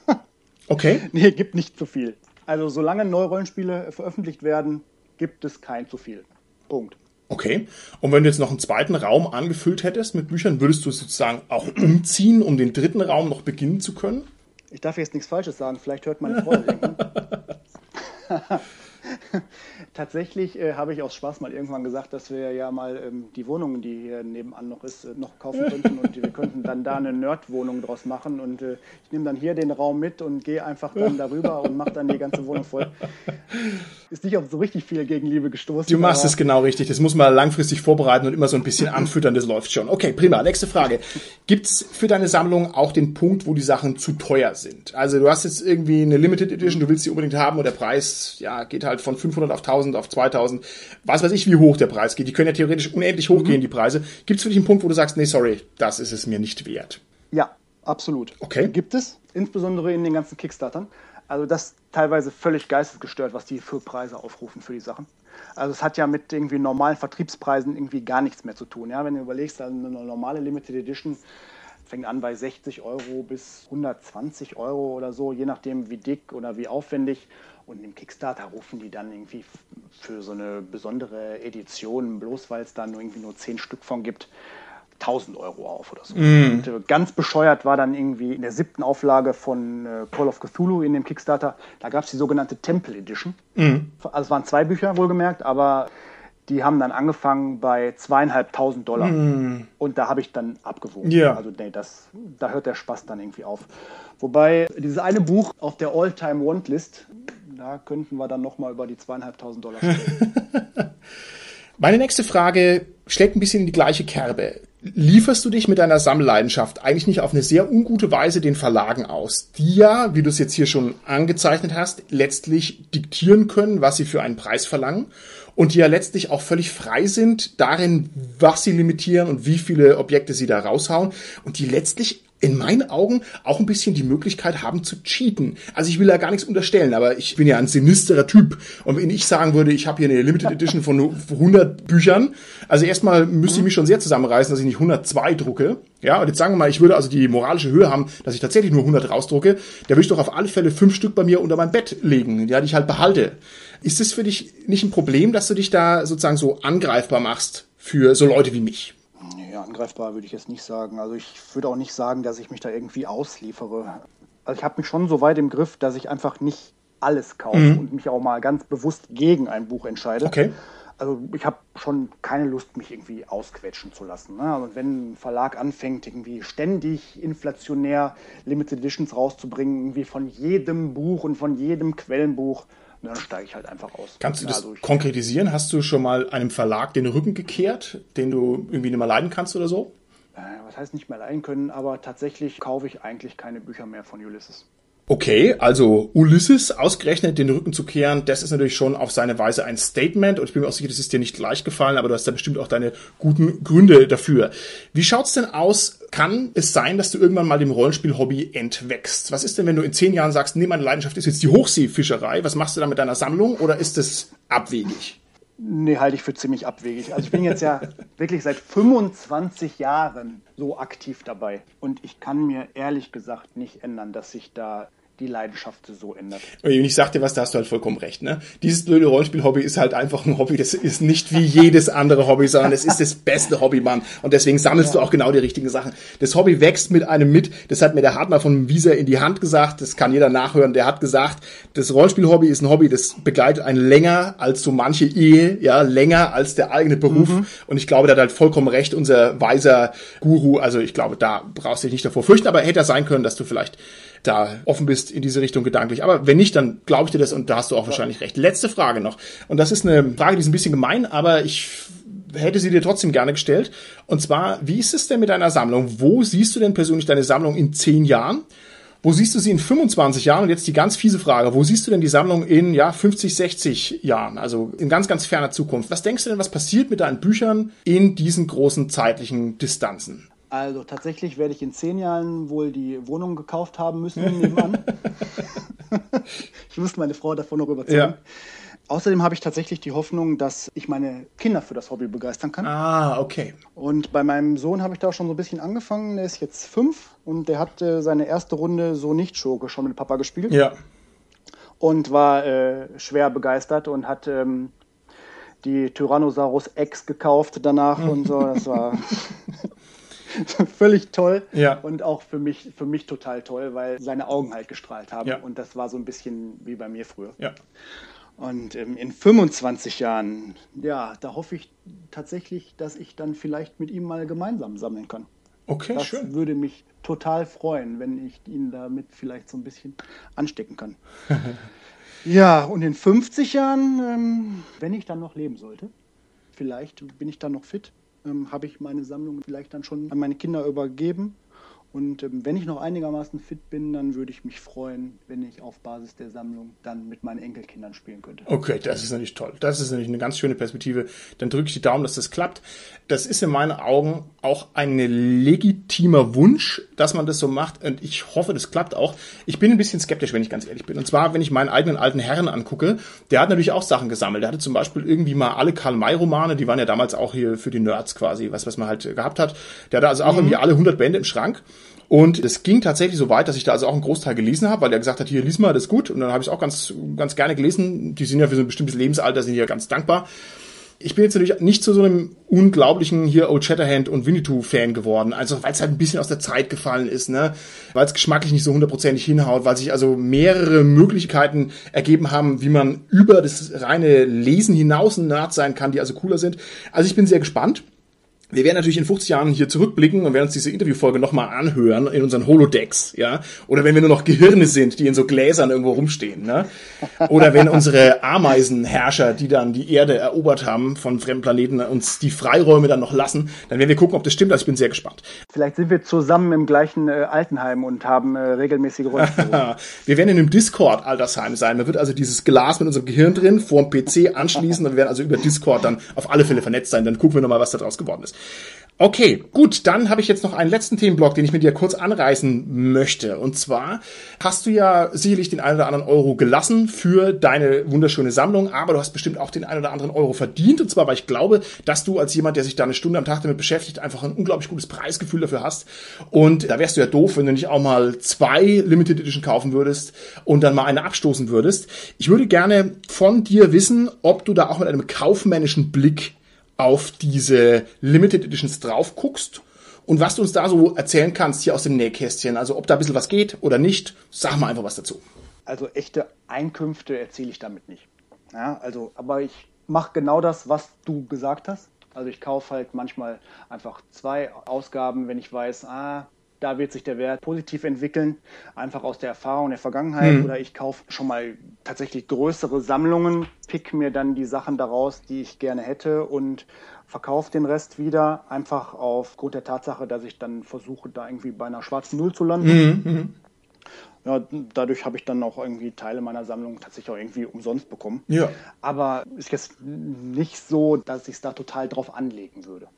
okay. Nee, gibt nicht zu viel. Also solange neue Rollenspiele veröffentlicht werden, gibt es kein zu viel. Punkt. Okay. Und wenn du jetzt noch einen zweiten Raum angefüllt hättest mit Büchern, würdest du sozusagen auch umziehen, um den dritten Raum noch beginnen zu können? Ich darf jetzt nichts Falsches sagen, vielleicht hört meine Freundin. Tatsächlich äh, habe ich aus Spaß mal irgendwann gesagt, dass wir ja mal ähm, die Wohnung, die hier nebenan noch ist, äh, noch kaufen könnten und wir könnten dann da eine Nerd-Wohnung draus machen und äh, ich nehme dann hier den Raum mit und gehe einfach dann darüber und mache dann die ganze Wohnung voll. Ist nicht auf so richtig viel Gegenliebe gestoßen. Du machst es genau richtig. Das muss man langfristig vorbereiten und immer so ein bisschen anfüttern. Das läuft schon. Okay, prima. Nächste Frage. Gibt's für deine Sammlung auch den Punkt, wo die Sachen zu teuer sind? Also du hast jetzt irgendwie eine Limited Edition, du willst sie unbedingt haben und der Preis ja geht halt von 500 auf 1000 auf 2000. Was weiß ich, wie hoch der Preis geht. Die können ja theoretisch unendlich hochgehen, mhm. die Preise. Gibt's für dich einen Punkt, wo du sagst, nee, sorry, das ist es mir nicht wert? Ja, absolut. Okay. Gibt es, insbesondere in den ganzen Kickstartern. Also das teilweise völlig geistesgestört, was die für Preise aufrufen für die Sachen. Also es hat ja mit irgendwie normalen Vertriebspreisen irgendwie gar nichts mehr zu tun. Ja, wenn du überlegst, also eine normale Limited Edition fängt an bei 60 Euro bis 120 Euro oder so, je nachdem wie dick oder wie aufwendig. Und im Kickstarter rufen die dann irgendwie für so eine besondere Edition, bloß weil es da nur irgendwie nur 10 Stück von gibt, 1000 Euro auf oder so. Mm. Und ganz bescheuert war dann irgendwie in der siebten Auflage von äh, Call of Cthulhu in dem Kickstarter, da gab es die sogenannte Temple Edition. Mm. Also es waren zwei Bücher wohlgemerkt, aber die haben dann angefangen bei zweieinhalbtausend Dollar. Mm. Und da habe ich dann abgewogen. Yeah. Also nee, das, da hört der Spaß dann irgendwie auf. Wobei dieses eine Buch auf der All-Time-Want-List, da könnten wir dann nochmal über die zweieinhalbtausend Dollar sprechen. Meine nächste Frage schlägt ein bisschen in die gleiche Kerbe. Lieferst du dich mit deiner Sammelleidenschaft eigentlich nicht auf eine sehr ungute Weise den Verlagen aus, die ja, wie du es jetzt hier schon angezeichnet hast, letztlich diktieren können, was sie für einen Preis verlangen und die ja letztlich auch völlig frei sind darin, was sie limitieren und wie viele Objekte sie da raushauen und die letztlich in meinen Augen auch ein bisschen die Möglichkeit haben zu cheaten. Also ich will da gar nichts unterstellen, aber ich bin ja ein sinisterer Typ. Und wenn ich sagen würde, ich habe hier eine Limited Edition von 100 Büchern, also erstmal müsste ich mich schon sehr zusammenreißen, dass ich nicht 102 drucke. Ja, und jetzt sagen wir mal, ich würde also die moralische Höhe haben, dass ich tatsächlich nur 100 rausdrucke, da würde ich doch auf alle Fälle fünf Stück bei mir unter mein Bett legen, ja, die ich halt behalte. Ist es für dich nicht ein Problem, dass du dich da sozusagen so angreifbar machst für so Leute wie mich? Angreifbar würde ich jetzt nicht sagen. Also ich würde auch nicht sagen, dass ich mich da irgendwie ausliefere. Also ich habe mich schon so weit im Griff, dass ich einfach nicht alles kaufe mhm. und mich auch mal ganz bewusst gegen ein Buch entscheide. Okay. Also ich habe schon keine Lust, mich irgendwie ausquetschen zu lassen. Ne? Und wenn ein Verlag anfängt, irgendwie ständig inflationär Limited Editions rauszubringen, irgendwie von jedem Buch und von jedem Quellenbuch, dann steige ich halt einfach aus. Kannst du das also konkretisieren? Hast du schon mal einem Verlag den Rücken gekehrt, den du irgendwie nicht mehr leiden kannst oder so? Äh, was heißt nicht mehr leiden können, aber tatsächlich kaufe ich eigentlich keine Bücher mehr von Ulysses. Okay, also Ulysses ausgerechnet den Rücken zu kehren, das ist natürlich schon auf seine Weise ein Statement und ich bin mir auch sicher, das ist dir nicht leicht gefallen, aber du hast da bestimmt auch deine guten Gründe dafür. Wie schaut's denn aus? Kann es sein, dass du irgendwann mal dem Rollenspiel-Hobby entwächst? Was ist denn, wenn du in zehn Jahren sagst, nee, meine Leidenschaft ist jetzt die Hochseefischerei, was machst du da mit deiner Sammlung oder ist das abwegig? Nee, halte ich für ziemlich abwegig. Also ich bin jetzt ja wirklich seit 25 Jahren so aktiv dabei. Und ich kann mir ehrlich gesagt nicht ändern, dass sich da die Leidenschaft so ändert. Und ich sag dir was, da hast du halt vollkommen recht. Ne? Dieses blöde Rollenspiel-Hobby ist halt einfach ein Hobby. Das ist nicht wie jedes andere Hobby, sondern es ist das beste Hobby, Mann. Und deswegen sammelst ja. du auch genau die richtigen Sachen. Das Hobby wächst mit einem mit. Das hat mir der Hartmann von Visa in die Hand gesagt. Das kann jeder nachhören. Der hat gesagt, das Rollenspiel-Hobby ist ein Hobby, das begleitet einen länger als so manche Ehe, ja, länger als der eigene Beruf. Mhm. Und ich glaube, da hat halt vollkommen recht, unser weiser Guru. Also ich glaube, da brauchst du dich nicht davor fürchten, aber hätte er sein können, dass du vielleicht da offen bist in diese Richtung gedanklich. Aber wenn nicht, dann glaube ich dir das und da hast du auch wahrscheinlich recht. Letzte Frage noch. Und das ist eine Frage, die ist ein bisschen gemein, aber ich hätte sie dir trotzdem gerne gestellt. Und zwar, wie ist es denn mit deiner Sammlung? Wo siehst du denn persönlich deine Sammlung in zehn Jahren? Wo siehst du sie in 25 Jahren? Und jetzt die ganz fiese Frage. Wo siehst du denn die Sammlung in, ja, 50, 60 Jahren? Also in ganz, ganz ferner Zukunft. Was denkst du denn, was passiert mit deinen Büchern in diesen großen zeitlichen Distanzen? Also tatsächlich werde ich in zehn Jahren wohl die Wohnung gekauft haben müssen nebenan. ich muss meine Frau davon noch überzeugen. Ja. Außerdem habe ich tatsächlich die Hoffnung, dass ich meine Kinder für das Hobby begeistern kann. Ah, okay. Und bei meinem Sohn habe ich da schon so ein bisschen angefangen. Der ist jetzt fünf und der hat äh, seine erste Runde so nicht Schurke schon mit Papa gespielt. Ja. Und war äh, schwer begeistert und hat ähm, die Tyrannosaurus X gekauft danach und so. Das war völlig toll. Ja. Und auch für mich, für mich total toll, weil seine Augen halt gestrahlt haben. Ja. Und das war so ein bisschen wie bei mir früher. Ja. Und ähm, in 25 Jahren, ja, da hoffe ich tatsächlich, dass ich dann vielleicht mit ihm mal gemeinsam sammeln kann. Okay, das schön. würde mich total freuen, wenn ich ihn damit vielleicht so ein bisschen anstecken kann. ja, und in 50 Jahren, ähm, wenn ich dann noch leben sollte, vielleicht bin ich dann noch fit, ähm, habe ich meine Sammlung vielleicht dann schon an meine Kinder übergeben und ähm, wenn ich noch einigermaßen fit bin, dann würde ich mich freuen, wenn ich auf Basis der Sammlung dann mit meinen Enkelkindern spielen könnte. Okay, das ist natürlich toll. Das ist natürlich eine ganz schöne Perspektive. Dann drücke ich die Daumen, dass das klappt. Das ist in meinen Augen auch ein legitimer Wunsch, dass man das so macht. Und ich hoffe, das klappt auch. Ich bin ein bisschen skeptisch, wenn ich ganz ehrlich bin. Und zwar, wenn ich meinen eigenen alten Herren angucke, der hat natürlich auch Sachen gesammelt. Der hatte zum Beispiel irgendwie mal alle Karl-May-Romane, die waren ja damals auch hier für die Nerds quasi, was, was man halt gehabt hat. Der hatte also auch mhm. irgendwie alle 100 Bände im Schrank. Und es ging tatsächlich so weit, dass ich da also auch einen Großteil gelesen habe, weil er gesagt hat, hier lies mal, das ist gut. Und dann habe ich es auch ganz, ganz gerne gelesen. Die sind ja für so ein bestimmtes Lebensalter, sind ja ganz dankbar. Ich bin jetzt natürlich nicht zu so einem unglaublichen hier Old Shatterhand und Winnetou-Fan geworden. Also weil es halt ein bisschen aus der Zeit gefallen ist, ne? Weil es geschmacklich nicht so hundertprozentig hinhaut, weil sich also mehrere Möglichkeiten ergeben haben, wie man über das reine Lesen hinaus ein Nerd sein kann, die also cooler sind. Also ich bin sehr gespannt. Wir werden natürlich in 50 Jahren hier zurückblicken und werden uns diese Interviewfolge nochmal anhören in unseren Holodecks, ja. Oder wenn wir nur noch Gehirne sind, die in so Gläsern irgendwo rumstehen, ne? Oder wenn unsere Ameisenherrscher, die dann die Erde erobert haben von fremden Planeten, uns die Freiräume dann noch lassen, dann werden wir gucken, ob das stimmt. Also ich bin sehr gespannt. Vielleicht sind wir zusammen im gleichen äh, Altenheim und haben äh, regelmäßige Rollenspiele. wir werden in einem Discord-Altersheim sein. Man wird also dieses Glas mit unserem Gehirn drin vor dem PC anschließen und wir werden also über Discord dann auf alle Fälle vernetzt sein. Dann gucken wir nochmal, was da draus geworden ist. Okay, gut, dann habe ich jetzt noch einen letzten Themenblock, den ich mit dir kurz anreißen möchte. Und zwar hast du ja sicherlich den einen oder anderen Euro gelassen für deine wunderschöne Sammlung, aber du hast bestimmt auch den einen oder anderen Euro verdient. Und zwar, weil ich glaube, dass du als jemand, der sich da eine Stunde am Tag damit beschäftigt, einfach ein unglaublich gutes Preisgefühl dafür hast. Und da wärst du ja doof, wenn du nicht auch mal zwei Limited Edition kaufen würdest und dann mal eine abstoßen würdest. Ich würde gerne von dir wissen, ob du da auch mit einem kaufmännischen Blick auf diese Limited Editions drauf guckst und was du uns da so erzählen kannst hier aus dem Nähkästchen. Also ob da ein bisschen was geht oder nicht, sag mal einfach was dazu. Also echte Einkünfte erziele ich damit nicht. Ja, also, aber ich mache genau das, was du gesagt hast. Also ich kaufe halt manchmal einfach zwei Ausgaben, wenn ich weiß, ah, da wird sich der Wert positiv entwickeln, einfach aus der Erfahrung der Vergangenheit. Mhm. Oder ich kaufe schon mal tatsächlich größere Sammlungen, pick mir dann die Sachen daraus, die ich gerne hätte und verkaufe den Rest wieder, einfach aufgrund der Tatsache, dass ich dann versuche, da irgendwie bei einer schwarzen Null zu landen. Mhm. Ja, dadurch habe ich dann auch irgendwie Teile meiner Sammlung tatsächlich auch irgendwie umsonst bekommen. Ja. Aber ist jetzt nicht so, dass ich es da total drauf anlegen würde.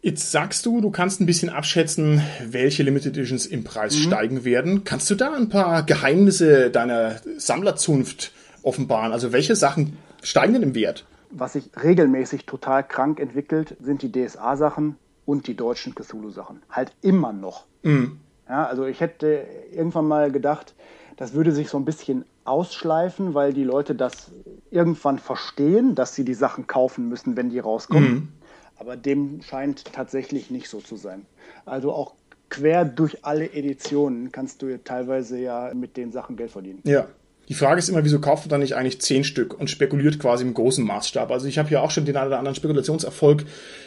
Jetzt sagst du, du kannst ein bisschen abschätzen, welche Limited Editions im Preis mhm. steigen werden. Kannst du da ein paar Geheimnisse deiner Sammlerzunft offenbaren? Also welche Sachen steigen denn im Wert? Was sich regelmäßig total krank entwickelt, sind die DSA-Sachen und die deutschen Cthulhu-Sachen. Halt immer noch. Mhm. Ja, also ich hätte irgendwann mal gedacht, das würde sich so ein bisschen ausschleifen, weil die Leute das irgendwann verstehen, dass sie die Sachen kaufen müssen, wenn die rauskommen. Mhm. Aber dem scheint tatsächlich nicht so zu sein. Also auch quer durch alle Editionen kannst du teilweise ja mit den Sachen Geld verdienen. Ja. Die Frage ist immer, wieso kauft man dann nicht eigentlich zehn Stück und spekuliert quasi im großen Maßstab? Also ich habe ja auch schon den einen oder anderen Spekulationserfolg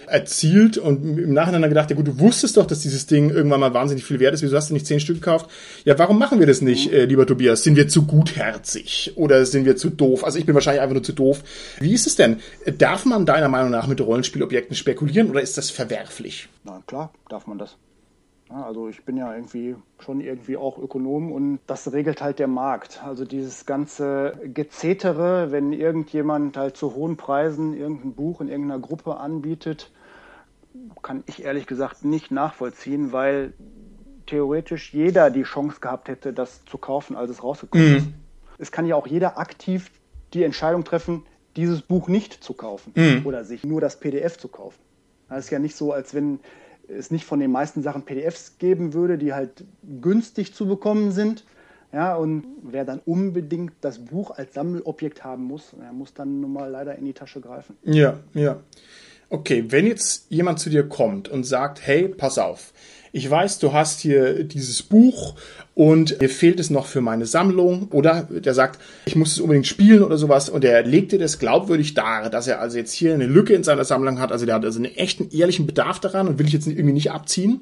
erzielt und im Nachhinein gedacht, ja gut, du wusstest doch, dass dieses Ding irgendwann mal wahnsinnig viel wert ist. Wieso hast du nicht zehn Stück gekauft? Ja, warum machen wir das nicht, äh, lieber Tobias? Sind wir zu gutherzig oder sind wir zu doof? Also ich bin wahrscheinlich einfach nur zu doof. Wie ist es denn? Darf man deiner Meinung nach mit Rollenspielobjekten spekulieren oder ist das verwerflich? Na klar, darf man das. Also ich bin ja irgendwie schon irgendwie auch Ökonom und das regelt halt der Markt. Also dieses ganze Gezetere, wenn irgendjemand halt zu hohen Preisen irgendein Buch in irgendeiner Gruppe anbietet, kann ich ehrlich gesagt nicht nachvollziehen, weil theoretisch jeder die Chance gehabt hätte, das zu kaufen, als es rausgekommen mhm. ist. Es kann ja auch jeder aktiv die Entscheidung treffen, dieses Buch nicht zu kaufen mhm. oder sich nur das PDF zu kaufen. Das ist ja nicht so, als wenn es nicht von den meisten Sachen PDFs geben würde, die halt günstig zu bekommen sind. Ja, und wer dann unbedingt das Buch als Sammelobjekt haben muss, der muss dann nun mal leider in die Tasche greifen. Ja, ja. Okay, wenn jetzt jemand zu dir kommt und sagt, hey, pass auf, ich weiß, du hast hier dieses Buch und mir fehlt es noch für meine Sammlung. Oder der sagt, ich muss es unbedingt spielen oder sowas. Und der legt dir das glaubwürdig dar, dass er also jetzt hier eine Lücke in seiner Sammlung hat, also der hat also einen echten ehrlichen Bedarf daran und will ich jetzt irgendwie nicht abziehen.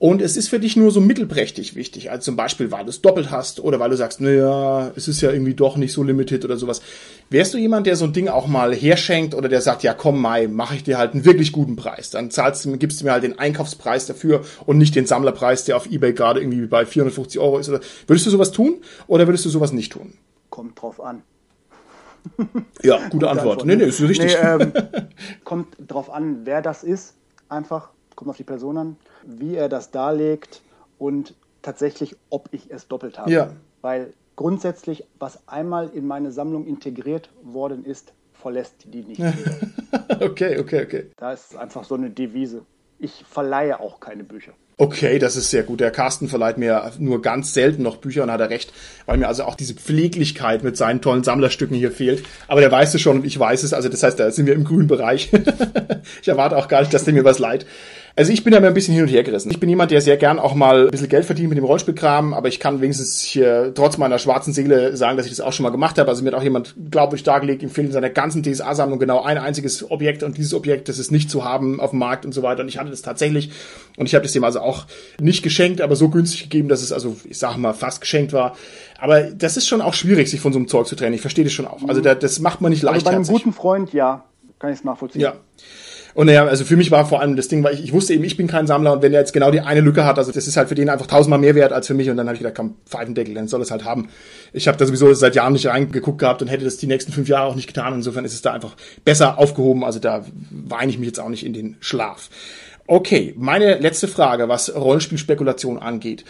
Und es ist für dich nur so mittelprächtig wichtig, also zum Beispiel, weil du es doppelt hast oder weil du sagst, naja, es ist ja irgendwie doch nicht so limited oder sowas. Wärst du jemand, der so ein Ding auch mal herschenkt oder der sagt, ja komm Mai, mache ich dir halt einen wirklich guten Preis. Dann zahlst du, gibst du mir halt den Einkaufspreis dafür und nicht den Sammlerpreis, der auf Ebay gerade irgendwie bei 450 Euro ist. Oder würdest du sowas tun oder würdest du sowas nicht tun? Kommt drauf an. ja, gute, gute Antwort. Antwort. Nee, nee, ist richtig. Nee, ähm, kommt drauf an, wer das ist. Einfach, kommt auf die Person an wie er das darlegt und tatsächlich, ob ich es doppelt habe. Ja. Weil grundsätzlich, was einmal in meine Sammlung integriert worden ist, verlässt die nicht. okay, okay, okay. Da ist einfach so eine Devise. Ich verleihe auch keine Bücher. Okay, das ist sehr gut. Der Carsten verleiht mir nur ganz selten noch Bücher und hat er recht, weil mir also auch diese Pfleglichkeit mit seinen tollen Sammlerstücken hier fehlt. Aber der weiß es schon und ich weiß es. Also das heißt, da sind wir im grünen Bereich. ich erwarte auch gar nicht, dass der mir was leiht. Also ich bin da mal ein bisschen hin und her gerissen. Ich bin jemand, der sehr gern auch mal ein bisschen Geld verdient mit dem Rollspielkram, aber ich kann wenigstens hier trotz meiner schwarzen Seele sagen, dass ich das auch schon mal gemacht habe. Also mir hat auch jemand glaubwürdig dargelegt, ihm fehlt in seiner ganzen DSA-Sammlung genau ein einziges Objekt und dieses Objekt, das ist nicht zu haben auf dem Markt und so weiter. Und ich hatte das tatsächlich und ich habe das dem also auch nicht geschenkt, aber so günstig gegeben, dass es also, ich sage mal, fast geschenkt war. Aber das ist schon auch schwierig, sich von so einem Zeug zu trennen. Ich verstehe das schon auch. Also das macht man nicht leicht. Also bei einem guten Freund, ja, kann ich es nachvollziehen. Ja. Und naja, also für mich war vor allem das Ding, weil ich, ich wusste eben, ich bin kein Sammler und wenn er jetzt genau die eine Lücke hat, also das ist halt für den einfach tausendmal mehr wert als für mich und dann habe ich gedacht, komm, Pfeifendeckel, dann soll es halt haben. Ich habe da sowieso seit Jahren nicht reingeguckt gehabt und hätte das die nächsten fünf Jahre auch nicht getan. Insofern ist es da einfach besser aufgehoben. Also da weine ich mich jetzt auch nicht in den Schlaf. Okay, meine letzte Frage, was Rollenspielspekulation angeht.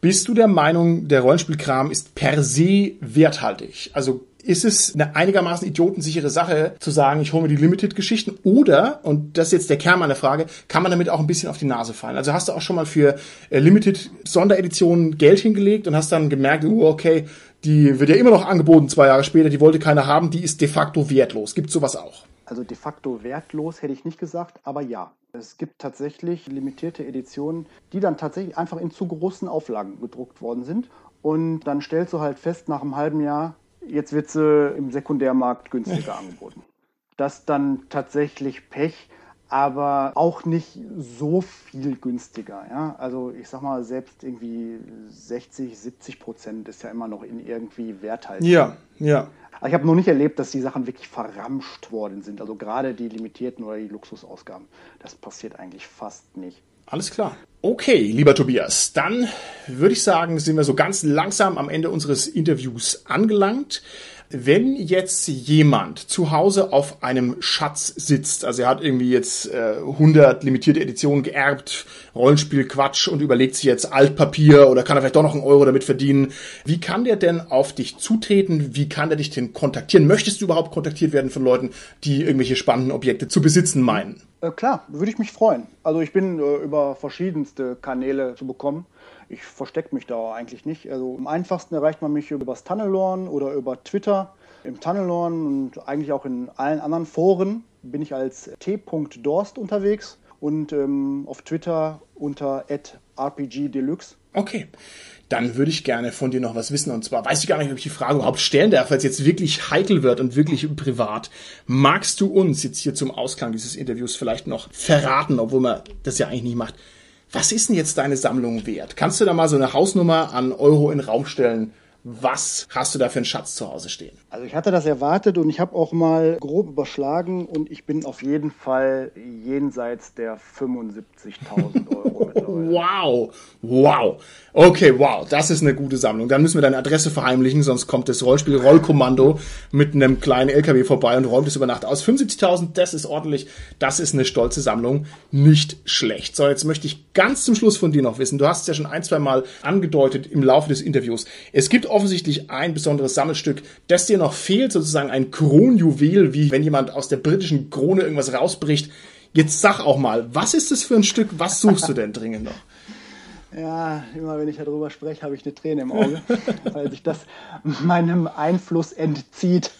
Bist du der Meinung, der Rollenspielkram ist per se werthaltig? Also ist es eine einigermaßen idiotensichere Sache zu sagen, ich hole mir die Limited-Geschichten oder, und das ist jetzt der Kern meiner Frage, kann man damit auch ein bisschen auf die Nase fallen? Also hast du auch schon mal für äh, Limited-Sondereditionen Geld hingelegt und hast dann gemerkt, oh, okay, die wird ja immer noch angeboten zwei Jahre später, die wollte keiner haben, die ist de facto wertlos. Gibt sowas auch? Also de facto wertlos hätte ich nicht gesagt, aber ja. Es gibt tatsächlich limitierte Editionen, die dann tatsächlich einfach in zu großen Auflagen gedruckt worden sind. Und dann stellst du halt fest nach einem halben Jahr, Jetzt wird sie im Sekundärmarkt günstiger angeboten. Das dann tatsächlich Pech, aber auch nicht so viel günstiger. Ja? Also ich sag mal, selbst irgendwie 60, 70 Prozent ist ja immer noch in irgendwie werthaltig. Ja, ja. Aber ich habe noch nicht erlebt, dass die Sachen wirklich verramscht worden sind. Also gerade die limitierten oder die Luxusausgaben. Das passiert eigentlich fast nicht. Alles klar. Okay, lieber Tobias, dann würde ich sagen, sind wir so ganz langsam am Ende unseres Interviews angelangt. Wenn jetzt jemand zu Hause auf einem Schatz sitzt, also er hat irgendwie jetzt äh, 100 limitierte Editionen geerbt, Rollenspiel Quatsch und überlegt sich jetzt Altpapier oder kann er vielleicht doch noch einen Euro damit verdienen, wie kann der denn auf dich zutreten? Wie kann der dich denn kontaktieren? Möchtest du überhaupt kontaktiert werden von Leuten, die irgendwelche spannenden Objekte zu besitzen meinen? Äh, klar, würde ich mich freuen. Also ich bin äh, über verschiedenste Kanäle zu bekommen. Ich verstecke mich da eigentlich nicht. Also am einfachsten erreicht man mich über das Tunnelorn oder über Twitter. Im Tunnelorn und eigentlich auch in allen anderen Foren bin ich als t.dorst unterwegs und ähm, auf Twitter unter rpgdeluxe. Okay, dann würde ich gerne von dir noch was wissen. Und zwar weiß ich gar nicht, ob ich die Frage überhaupt stellen darf, weil es jetzt wirklich heikel wird und wirklich privat. Magst du uns jetzt hier zum Ausklang dieses Interviews vielleicht noch verraten, obwohl man das ja eigentlich nicht macht, was ist denn jetzt deine Sammlung wert? Kannst du da mal so eine Hausnummer an Euro in Raum stellen? Was hast du da für einen Schatz zu Hause stehen? Also ich hatte das erwartet und ich habe auch mal grob überschlagen und ich bin auf jeden Fall jenseits der 75.000 Euro. wow, wow. Okay, wow, das ist eine gute Sammlung. Dann müssen wir deine Adresse verheimlichen, sonst kommt das Rollspiel Rollkommando mit einem kleinen LKW vorbei und räumt es über Nacht aus. 75.000, das ist ordentlich. Das ist eine stolze Sammlung. Nicht schlecht. So, jetzt möchte ich ganz zum Schluss von dir noch wissen. Du hast es ja schon ein, zwei Mal angedeutet im Laufe des Interviews. Es gibt offensichtlich ein besonderes Sammelstück, das dir noch fehlt, sozusagen ein Kronjuwel, wie wenn jemand aus der britischen Krone irgendwas rausbricht. Jetzt sag auch mal, was ist das für ein Stück? Was suchst du denn dringend noch? Ja, immer wenn ich darüber spreche, habe ich eine Träne im Auge, weil sich das meinem Einfluss entzieht.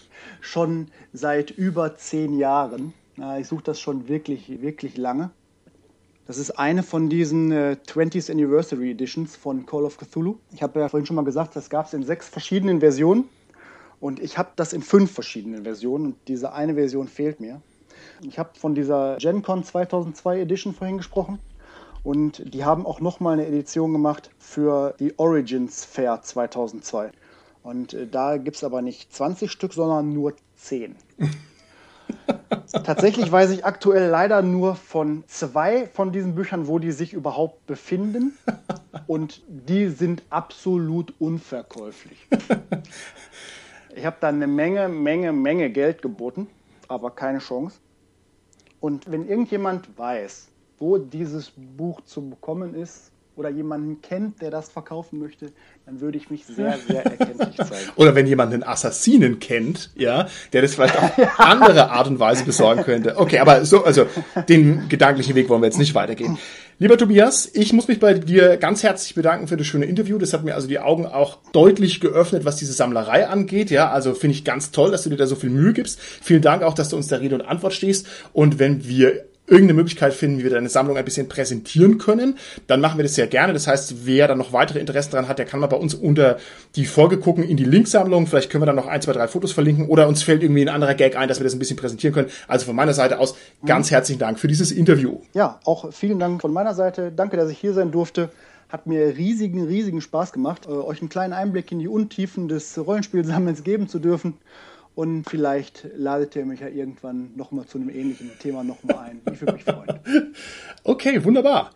Schon seit über zehn Jahren. Ich suche das schon wirklich, wirklich lange. Das ist eine von diesen äh, 20th Anniversary Editions von Call of Cthulhu. Ich habe ja vorhin schon mal gesagt, das gab es in sechs verschiedenen Versionen. Und ich habe das in fünf verschiedenen Versionen. Und diese eine Version fehlt mir. Ich habe von dieser GenCon 2002 Edition vorhin gesprochen. Und die haben auch nochmal eine Edition gemacht für die Origins Fair 2002. Und äh, da gibt es aber nicht 20 Stück, sondern nur 10. Tatsächlich weiß ich aktuell leider nur von zwei von diesen Büchern, wo die sich überhaupt befinden. Und die sind absolut unverkäuflich. Ich habe da eine Menge, Menge, Menge Geld geboten, aber keine Chance. Und wenn irgendjemand weiß, wo dieses Buch zu bekommen ist oder jemanden kennt, der das verkaufen möchte, dann würde ich mich sehr, sehr erkenntlich zeigen. oder wenn jemand einen Assassinen kennt, ja, der das vielleicht auf ja. andere Art und Weise besorgen könnte. Okay, aber so, also den gedanklichen Weg wollen wir jetzt nicht weitergehen. Lieber Tobias, ich muss mich bei dir ganz herzlich bedanken für das schöne Interview. Das hat mir also die Augen auch deutlich geöffnet, was diese Sammlerei angeht. Ja, also finde ich ganz toll, dass du dir da so viel Mühe gibst. Vielen Dank auch, dass du uns da Rede und Antwort stehst. Und wenn wir irgendeine Möglichkeit finden, wie wir deine Sammlung ein bisschen präsentieren können, dann machen wir das sehr gerne. Das heißt, wer dann noch weitere Interessen daran hat, der kann mal bei uns unter die Folge gucken in die Linksammlung. Vielleicht können wir dann noch ein, zwei, drei Fotos verlinken oder uns fällt irgendwie ein anderer Gag ein, dass wir das ein bisschen präsentieren können. Also von meiner Seite aus ganz mhm. herzlichen Dank für dieses Interview. Ja, auch vielen Dank von meiner Seite. Danke, dass ich hier sein durfte. Hat mir riesigen, riesigen Spaß gemacht, äh, euch einen kleinen Einblick in die Untiefen des Rollenspielsammelns geben zu dürfen. Und vielleicht ladet ihr mich ja irgendwann nochmal zu einem ähnlichen Thema nochmal ein. Ich würde mich freuen. Okay, wunderbar.